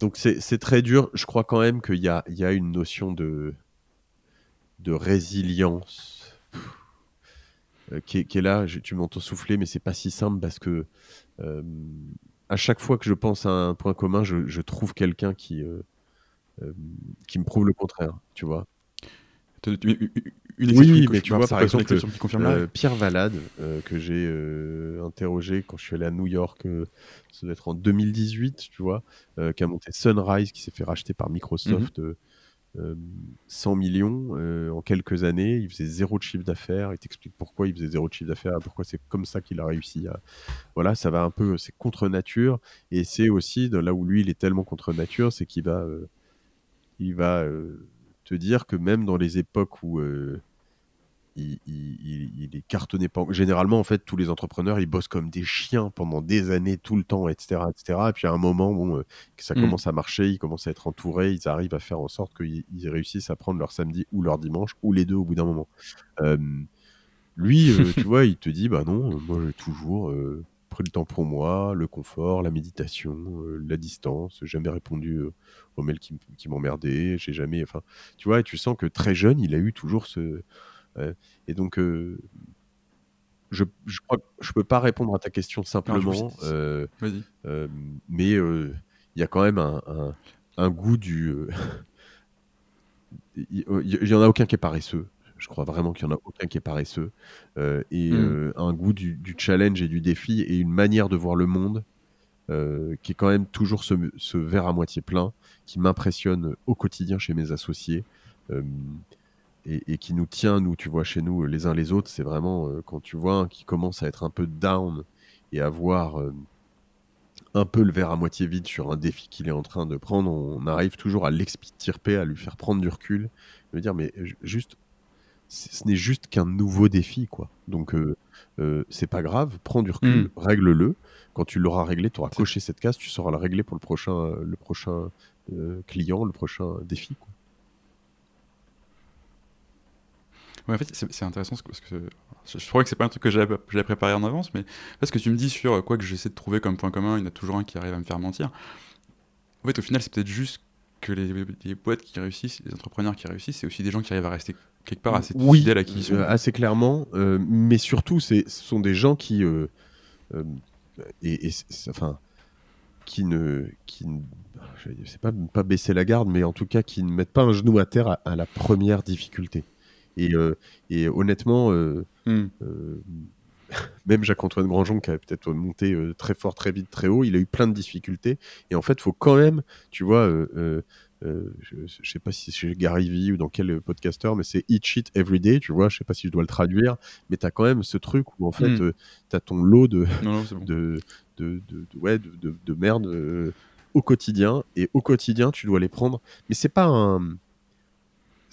B: donc, c'est très dur. Je crois quand même qu'il y a, y a une notion de, de résilience qui est, qui, est, là. tu m'entends souffler, mais c'est pas si simple parce que à chaque fois que je pense à un point commun, je, je trouve quelqu'un qui, qui me prouve le contraire, tu vois
A: une
B: oui, mais tu vois, par exemple, euh, Pierre Valade, euh, que j'ai euh, interrogé quand je suis allé à New York, ça doit être en 2018, tu vois, qui a monté Sunrise, qui s'est fait racheter par Microsoft 100 mhm. millions en quelques années. Il faisait zéro de chiffre d'affaires. Il t'explique pourquoi il faisait zéro de chiffre d'affaires, pourquoi c'est comme ça qu'il a réussi. À... Voilà, ça va un peu, c'est contre nature. Et c'est aussi de là où lui, il est tellement contre nature, c'est qu'il va, il va te dire que même dans les époques où, euh, il, il, est cartonné. Généralement, en fait, tous les entrepreneurs, ils bossent comme des chiens pendant des années, tout le temps, etc. etc. Et puis à un moment, bon, euh, ça mm. commence à marcher, ils commencent à être entourés, ils arrivent à faire en sorte qu'ils réussissent à prendre leur samedi ou leur dimanche, ou les deux au bout d'un moment. lui, euh, tu vois, il te dit, bah non, moi j'ai toujours euh, pris le temps pour moi, le confort, la méditation, la distance, jamais répondu aux mails qui, qui m'emmerdaient, j'ai jamais, enfin, tu vois, et tu sens que très jeune, il a eu toujours ce et donc, euh, je, je crois je peux pas répondre à ta question simplement, euh, euh, mais il y a quand même un, un, goût du. Il y, en a aucun qui est paresseux. Je crois vraiment qu'il y en a aucun qui est paresseux. et mmh. un goût du, du, challenge et du défi et une manière de voir le monde qui est quand même toujours ce, ce verre à moitié plein qui m'impressionne au quotidien chez mes associés et, qui nous tient, nous, tu vois, chez nous, les uns les autres, c'est vraiment euh, quand tu vois un qui commence à être un peu down et à voir euh, un peu le verre à moitié vide sur un défi qu'il est en train de prendre, on, arrive toujours à l'extirper, à lui faire prendre du recul, lui dire, mais juste, ce n'est juste qu'un nouveau défi, quoi. Donc, euh, c'est pas grave, prends du recul, hmm. règle-le. Quand tu l'auras réglé, tu auras coché cette case, tu sauras le régler pour le prochain, le prochain client, le prochain défi, quoi.
A: en fait, c'est intéressant parce que je, crois que c'est pas un truc que j'avais préparé en avance, mais parce que tu me dis sur euh, quoi que j'essaie de trouver comme point commun, il y en a toujours un qui arrive à me faire mentir. En fait, au final, c'est peut-être juste que les, boîtes qui réussissent, les entrepreneurs qui réussissent, c'est aussi des gens qui arrivent à rester quelque part assez fidèles à qui ils sont.
B: Euh, assez clairement, euh, mais surtout, ce sont des gens qui. et, enfin qui ne, qui ne je sais pas, pas baisser la garde, mais en tout cas qui ne mettent pas un genou à terre à la première difficulté. Et, euh, et honnêtement, euh, hmm. euh, même Jacques-Antoine Grandjean, qui a peut-être monté très fort, très vite, très haut, il a eu plein de difficultés. Et en fait, il faut quand même, tu vois, je, ne sais pas si c'est chez Gary Vee ou dans quel podcaster, mais c'est Eat Shit Every Day, tu vois, je sais pas si je dois le traduire, mais tu as quand même ce truc où en fait, hmm. tu as ton lot de, de, de, de, ouais, de, de, merde au quotidien, et au quotidien, tu dois les prendre. Mais c'est pas un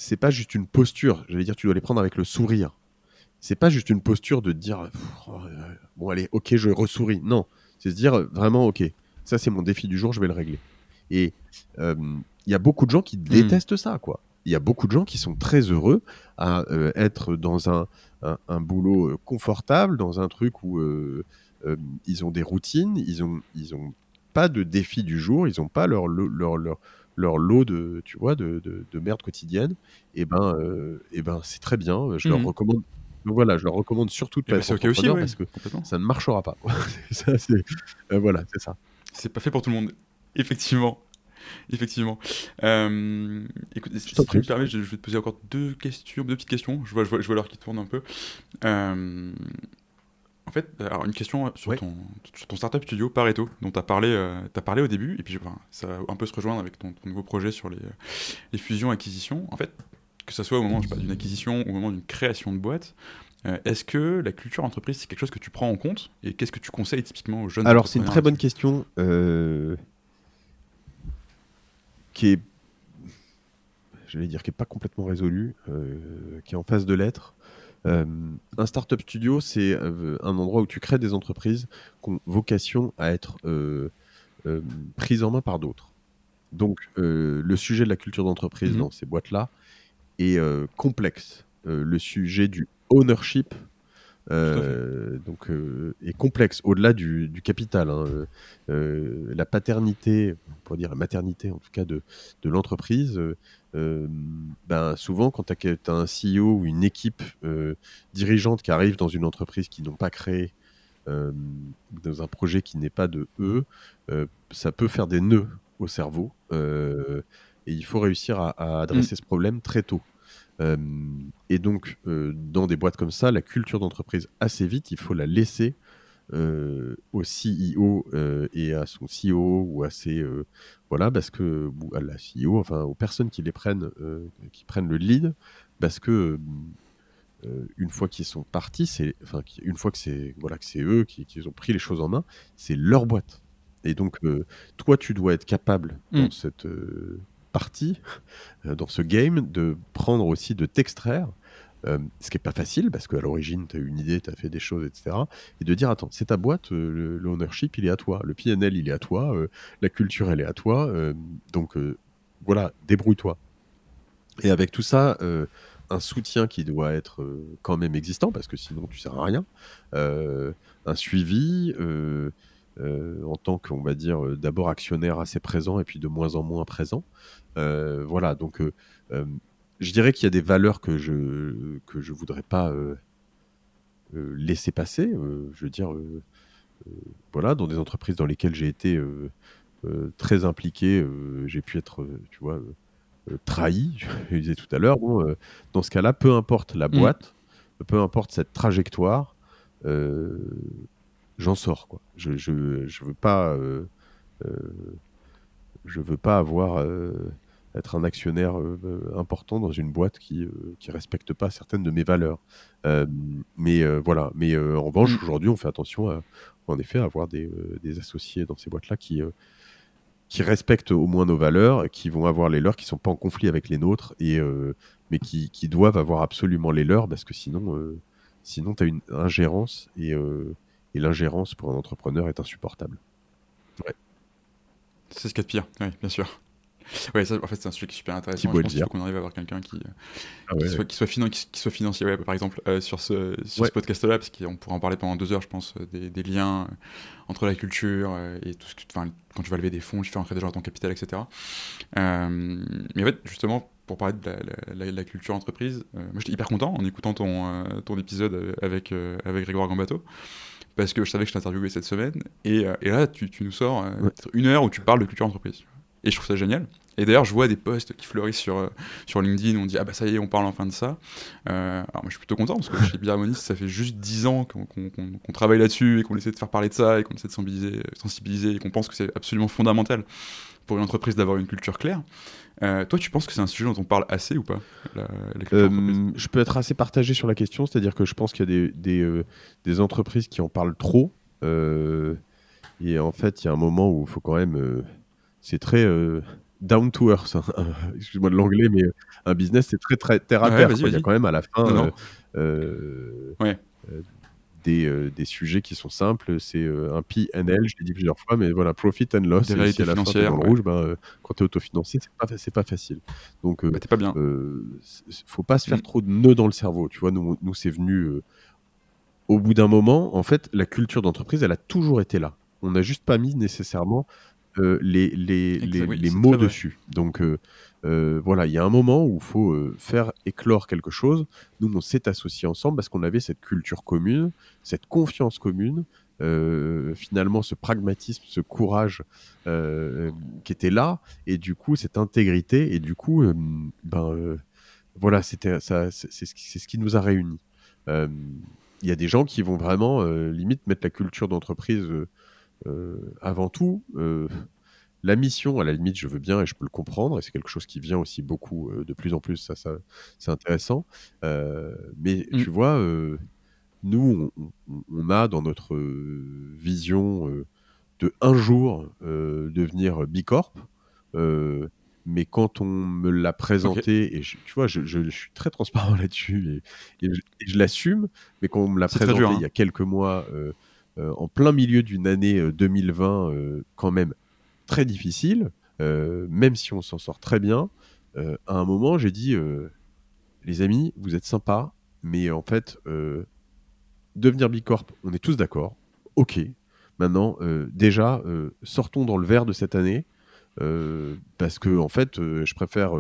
B: c'est pas juste une posture. J'allais dire, tu dois les prendre avec le sourire. C'est pas juste une posture de dire, oh, bon, allez, ok, je ressouris. Non, c'est se dire vraiment, ok, ça c'est mon défi du jour, je vais le régler. Et euh, il y a beaucoup de gens qui hmm. détestent ça, quoi. Il y a beaucoup de gens qui sont très heureux à euh, être dans un, un, boulot euh, confortable, dans un truc où ils ont des routines, ils ont, ils ont pas de défi du jour, ils n'ont pas leur, leur, leur, leur lot de, tu vois, de, de, merde quotidienne, et ben, euh, et ben c'est très bien. Je leur mmh recommande. voilà, je leur recommande surtout de
A: pas être aussi,
B: parce que ça ne marchera pas. ça, euh, voilà, c'est ça.
A: C'est pas fait pour tout le monde, effectivement. Effectivement. Euh, écoute, si tu me permets, je, vais te poser encore deux questions, deux petites questions. Je vois, je vois, je vois l'heure qui tourne un peu. Euh, en fait, alors une question sur, ton, sur ton startup studio Pareto, dont tu as, parlé, euh, as parlé au début, et puis ça va un peu se rejoindre avec ton, nouveau projet sur les, les fusions-acquisitions. En fait, que ce soit au moment d'une acquisition ou au moment d'une création de boîte, euh, est-ce que la culture entreprise, c'est quelque chose que tu prends en compte? Et qu'est-ce que tu conseilles typiquement aux jeunes
B: Alors, c'est une très bonne question euh, qui est, j'allais dire, qui n'est pas complètement résolue, qui est en phase de l'être. Euh, un startup studio, c'est euh, un endroit où tu crées des entreprises qui ont vocation à être euh, prises en main par d'autres. Donc, le sujet de la culture d'entreprise mhm. dans ces boîtes-là est complexe. le sujet du ownership donc, est complexe au-delà du, capital. Hein. la paternité, on pourrait dire la maternité en tout cas de, de l'entreprise, euh, ben souvent, quand tu as, un CEO ou une équipe euh, dirigeante qui arrive dans une entreprise qu'ils n'ont pas créée, euh, dans un projet qui n'est pas de eux, ça peut faire des nœuds au cerveau. et il faut réussir à, adresser mm. ce problème très tôt. Et donc, dans des boîtes comme ça, la culture d'entreprise, assez vite, il faut la laisser euh, au CEO euh, et à son CEO ou à ses euh, voilà parce que à la CEO enfin aux personnes qui les prennent qui prennent le lead parce que une fois qu'ils sont partis c'est enfin une fois que c'est voilà que c'est eux qui, qui, ont pris les choses en main c'est leur boîte et donc toi tu dois être capable dans mm. cette partie dans ce game de prendre aussi de t'extraire ce qui n'est pas facile parce qu'à l'origine, tu as une idée, tu as fait des choses, etc. Et de dire, attends, c'est ta boîte, l'ownership, il est à toi, le PNL, il est à toi, la culture, elle est à toi. donc voilà, débrouille-toi. Et avec tout ça, un soutien qui doit être quand même existant parce que sinon tu sers à rien, un suivi en tant qu'on va dire d'abord actionnaire assez présent et puis de moins en moins présent. voilà, donc je dirais qu'il y a des valeurs que je que je voudrais pas laisser passer. je veux dire, voilà, dans des entreprises dans lesquelles j'ai été très impliqué, j'ai pu être, tu vois euh, trahi, je le disais tout à l'heure, bon, euh, dans ce cas-là, peu importe la mm. boîte, peu importe cette trajectoire, euh, j'en sors. Quoi. Je, je, je veux pas, je veux pas avoir être un actionnaire important dans une boîte qui qui respecte pas certaines de mes valeurs. mais voilà. Mais en revanche, mm. aujourd'hui, on fait attention à, en effet, à avoir des, des associés dans ces boîtes-là qui qui respectent au moins nos valeurs, qui vont avoir les leurs, qui sont pas en conflit avec les nôtres, et, euh, mais qui, qui, doivent avoir absolument les leurs, parce que sinon, euh, sinon tu as une ingérence, et, euh, et l'ingérence pour un entrepreneur est insupportable.
A: Ouais. C'est ce qu'il y a de pire, oui, bien sûr. Ouais, ça, en fait, c'est un sujet qui est super intéressant. Je pense qu'il faut qu'on arrive à avoir quelqu'un qui, ah qui, soit, qui, soit qui, soit, financier, ouais, par exemple, euh, sur ce, sur ce podcast-là, parce qu'on pourrait en parler pendant deux heures, je pense, euh, des, des liens euh, entre la culture et tout ce que, enfin, quand tu vas lever des fonds, tu fais entrer des gens dans ton capital, etc. mais en fait, justement, pour parler de la, la, culture entreprise, moi j'étais hyper content en écoutant ton, ton épisode avec, avec Grégoire Gambato parce que je savais que je t'interviewais cette semaine. Et, et là, tu, tu, nous sors une heure où tu parles de culture entreprise. Et je trouve ça génial. Et d'ailleurs, je vois des posts qui fleurissent sur, euh, sur LinkedIn où on dit Ah bah ça y est, on parle enfin de ça. Euh, alors moi, je suis plutôt content parce que chez Biharmonis, ça fait juste 10 ans qu'on travaille là-dessus et qu'on essaie de faire parler de ça et qu'on essaie de sensibiliser, sensibiliser et qu'on pense que c'est absolument fondamental pour une entreprise d'avoir une culture claire. Euh, toi, tu penses que c'est un sujet dont on parle assez ou pas
B: Je peux être assez partagé sur la question, c'est-à-dire que je pense qu'il y a des, des, des, entreprises qui en parlent trop. et en fait, il y a un moment où il faut quand même. c'est très down to earth. Hein. Excuse-moi de l'anglais, mais un business, c'est très, très terre à terre. Il y a quand même à la fin euh, euh, euh, des, des, sujets qui sont simples. C'est un PNL, je l'ai dit plusieurs fois, mais voilà, profit and loss.
A: Des réalités la financières.
B: Dans le rouge, ben, quand tu es autofinancé, c'est pas, pas facile. Donc,
A: bah, pas bien.
B: faut pas se faire mm. trop de nœuds dans le cerveau. Tu vois, nous, nous c'est venu au bout d'un moment. En fait, la culture d'entreprise, elle a toujours été là. On n'a juste pas mis nécessairement euh, les, les, les, mots dessus. Donc euh, euh, voilà, il y a un moment où il faut faire éclore quelque chose. Nous, on s'est associés ensemble parce qu'on avait cette culture commune, cette confiance commune, finalement ce pragmatisme, ce courage qui était là, et du coup cette intégrité, et du coup, ben voilà, ça, c'est ce, qui nous a réunis. Il y a des gens qui vont vraiment limite mettre la culture d'entreprise euh, avant tout, euh, la mission, à la limite, je veux bien et je peux le comprendre, et c'est quelque chose qui vient aussi beaucoup euh, de plus en plus, ça, ça c'est intéressant. mais mmh. tu vois, nous, on, a dans notre vision de un jour devenir Bicorp, mais quand on me l'a présenté, et tu vois, je, suis très transparent là-dessus, et, je, l'assume, mais quand on me l'a présenté il y a hein. quelques mois, euh, en plein milieu d'une année 2020 euh, euh, quand même très difficile, même si on s'en sort très bien, à un moment j'ai dit, les amis, vous êtes sympas, mais en fait, devenir Bicorp, on est tous d'accord, ok. Maintenant, déjà, sortons dans le vert de cette année, parce que en fait, je préfère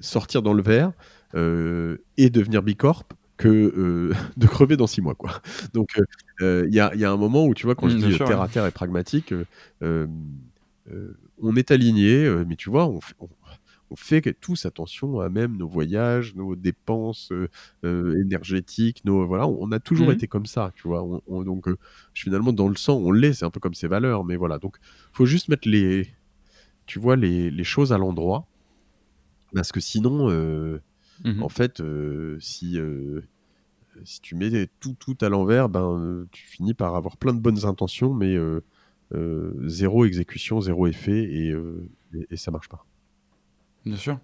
B: sortir dans le vert et devenir Bicorp que euh, de crever dans six mois. Quoi. Donc euh, euh, il y, a, y, a, un moment où, tu vois, quand je mmh, dis terre à terre et pragmatique, on est aligné, mais tu vois, on, on, fait tous attention à même nos voyages, nos dépenses énergétiques, nos, voilà, on, a toujours mmh. été comme ça, tu vois. On, donc finalement, dans le sang, on l'est, c'est un peu comme ses valeurs, mais voilà. Donc faut juste mettre les, tu vois, les, les choses à l'endroit, parce que sinon Mmh en fait, si, si tu mets tout, tout à l'envers, ben, tu finis par avoir plein de bonnes intentions, mais zéro exécution, zéro effet, et, et, ça marche pas.
A: Bien sûr.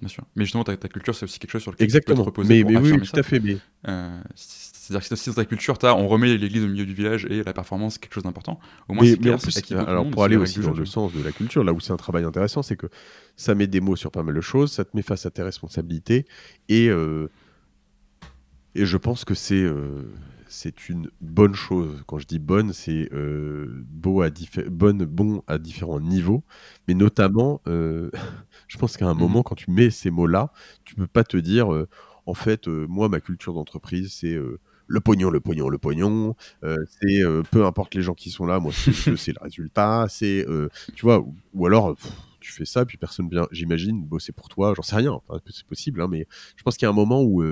A: bien sûr. Mais justement, ta, ta culture, c'est aussi quelque chose sur lequel tu peux
B: Exactement.
A: te reposer
B: Mais,
A: pour
B: mais oui, tout
A: ça.
B: à fait. Mais
A: Euh, C'est-à-dire que si dans ta culture, as, on remet l'église au milieu du village et la performance, c'est quelque chose d'important. Au moins,
B: Mais,
A: c'est
B: mais
A: clair,
B: en plus, alors pour aller aussi dans le sens de la culture, là où c'est un travail intéressant, c'est que ça met des mots sur pas mal de choses, ça te met face à tes responsabilités, et, euh, et je pense que c'est euh, c'est une bonne chose. Quand je dis bonne, c'est euh, beau à diffé- bonne, bon à différents niveaux, mais notamment, euh, je pense qu'à un
A: Mhm.
B: moment, quand tu mets ces mots-là, tu peux pas te dire, euh, en fait, moi, ma culture d'entreprise, c'est le pognon, le pognon, le pognon. C'est peu importe les gens qui sont là, moi, c'est le résultat. C'est, tu vois, ou, ou alors pff, tu fais ça, puis personne vient, j'imagine, bosser pour toi. J'en sais rien. Enfin, c'est possible, hein, mais je pense qu'il y a un moment où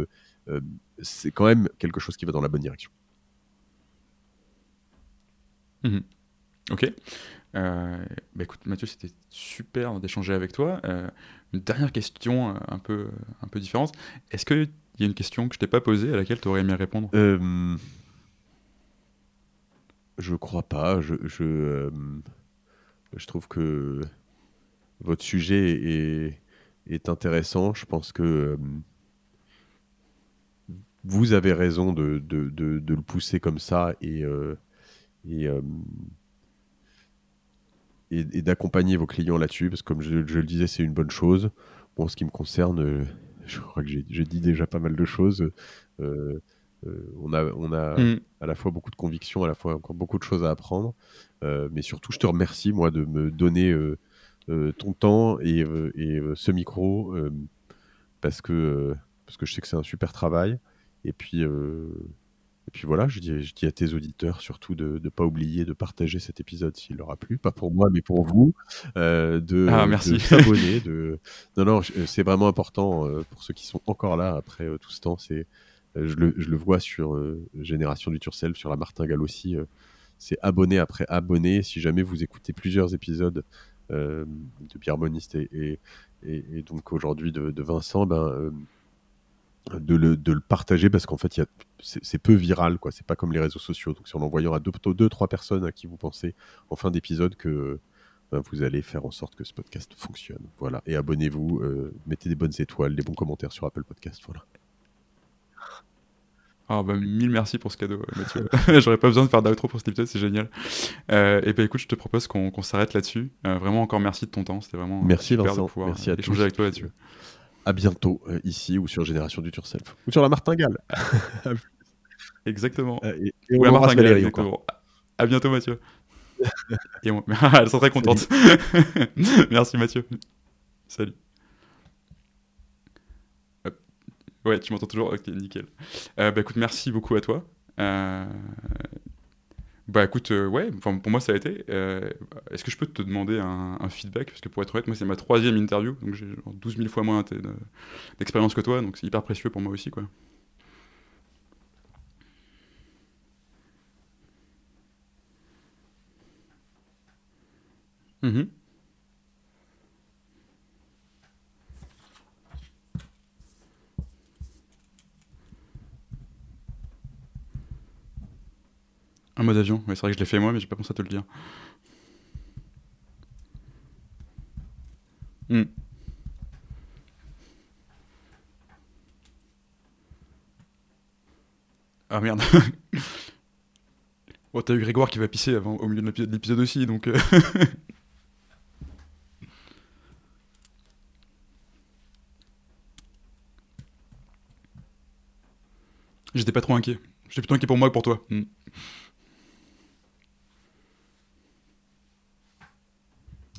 B: c'est quand même quelque chose qui va dans la bonne direction.
A: Ok. Euh, bah écoute, Mathieu, c'était super d'échanger avec toi. Euh, une dernière question euh, un peu, un peu différente. Est-ce qu'il y a une question que je t'ai pas posée à laquelle tu aurais aimé répondre?
B: Euh, je crois pas. Je, je, euh, je trouve que votre sujet est, est intéressant. Je pense que euh, vous avez raison de, de, de- de le pousser comme ça et, euh, et, euh, et, et d'accompagner vos clients là-dessus, parce que comme je, je le disais, c'est une bonne chose. Bon, en ce qui me concerne, euh, je crois que j'ai dit déjà pas mal de choses. Euh, on a, on a
A: Hmm.
B: à la fois beaucoup de convictions, à la fois encore beaucoup de choses à apprendre. Mais surtout, je te remercie, moi, de me donner ton temps et, et, ce micro, parce, que, parce que je sais que c'est un super travail. Et puis, euh, et puis voilà, je dis, je dis à tes auditeurs surtout de ne pas oublier de partager cet épisode s'il leur a plu, pas pour moi, mais pour vous, euh, de,
A: Ah, merci.
B: de s'abonner. De... Non, non, c'est vraiment important euh, pour ceux qui sont encore là après euh, tout ce temps. C'est, je, le, je le vois sur Génération du Turcel, sur la Martingale aussi. c'est abonné après abonné. Si jamais vous écoutez plusieurs épisodes de Pierre Moniste et, et, et- et donc aujourd'hui de, de Vincent, ben, de, le, de le partager parce qu'en fait, c'est peu viral. quoi. C'est pas comme les réseaux sociaux. Donc c'est en envoyant à deux, deux trois personnes à qui vous pensez en fin d'épisode que ben, vous allez faire en sorte que ce podcast fonctionne. Voilà. Et abonnez-vous, euh, mettez des bonnes étoiles, des bons commentaires sur Apple Podcast. Voilà.
A: Ah bah, mille merci pour ce cadeau, euh, Mathieu. J'aurais pas besoin de faire d'outro pour cet épisode, c'est génial. Euh, et ben écoute, je te propose qu'on qu'on s'arrête là-dessus. Euh, vraiment encore merci de ton temps, c'était vraiment
B: Merci
A: super
B: Vincent.
A: de pouvoir
B: Merci à
A: échanger
B: tous.
A: avec toi là-dessus.
B: À bientôt euh, ici ou sur Génération du Turself ou sur la Martingale.
A: Exactement.
B: Euh, et, et
A: Ou la martingale,
B: Valérie
A: exactement. À bientôt Mathieu. et on... Elles sont très contentes. merci Mathieu. Salut. Ouais, tu m'entends toujours? Ok, nickel. Euh, bah écoute, merci beaucoup à toi. Euh, Bah écoute, euh, ouais, pour moi ça a été. Euh, Est-ce que je peux te demander un, feedback? Parce que pour être honnête, moi c'est ma troisième interview, donc j'ai genre 12 000 fois moins d'expérience que toi, donc c'est hyper précieux pour moi aussi, quoi. Mhm. Un mode avion, c'est vrai que je l'ai fait moi, mais j'ai pas pensé à te le dire. Hmm. Ah merde. oh, t'as eu Grégoire qui va pisser avant, au milieu de l'épisode aussi, donc. euh, J'étais pas trop inquiet. J'étais plutôt inquiet pour moi que pour toi. Hmm.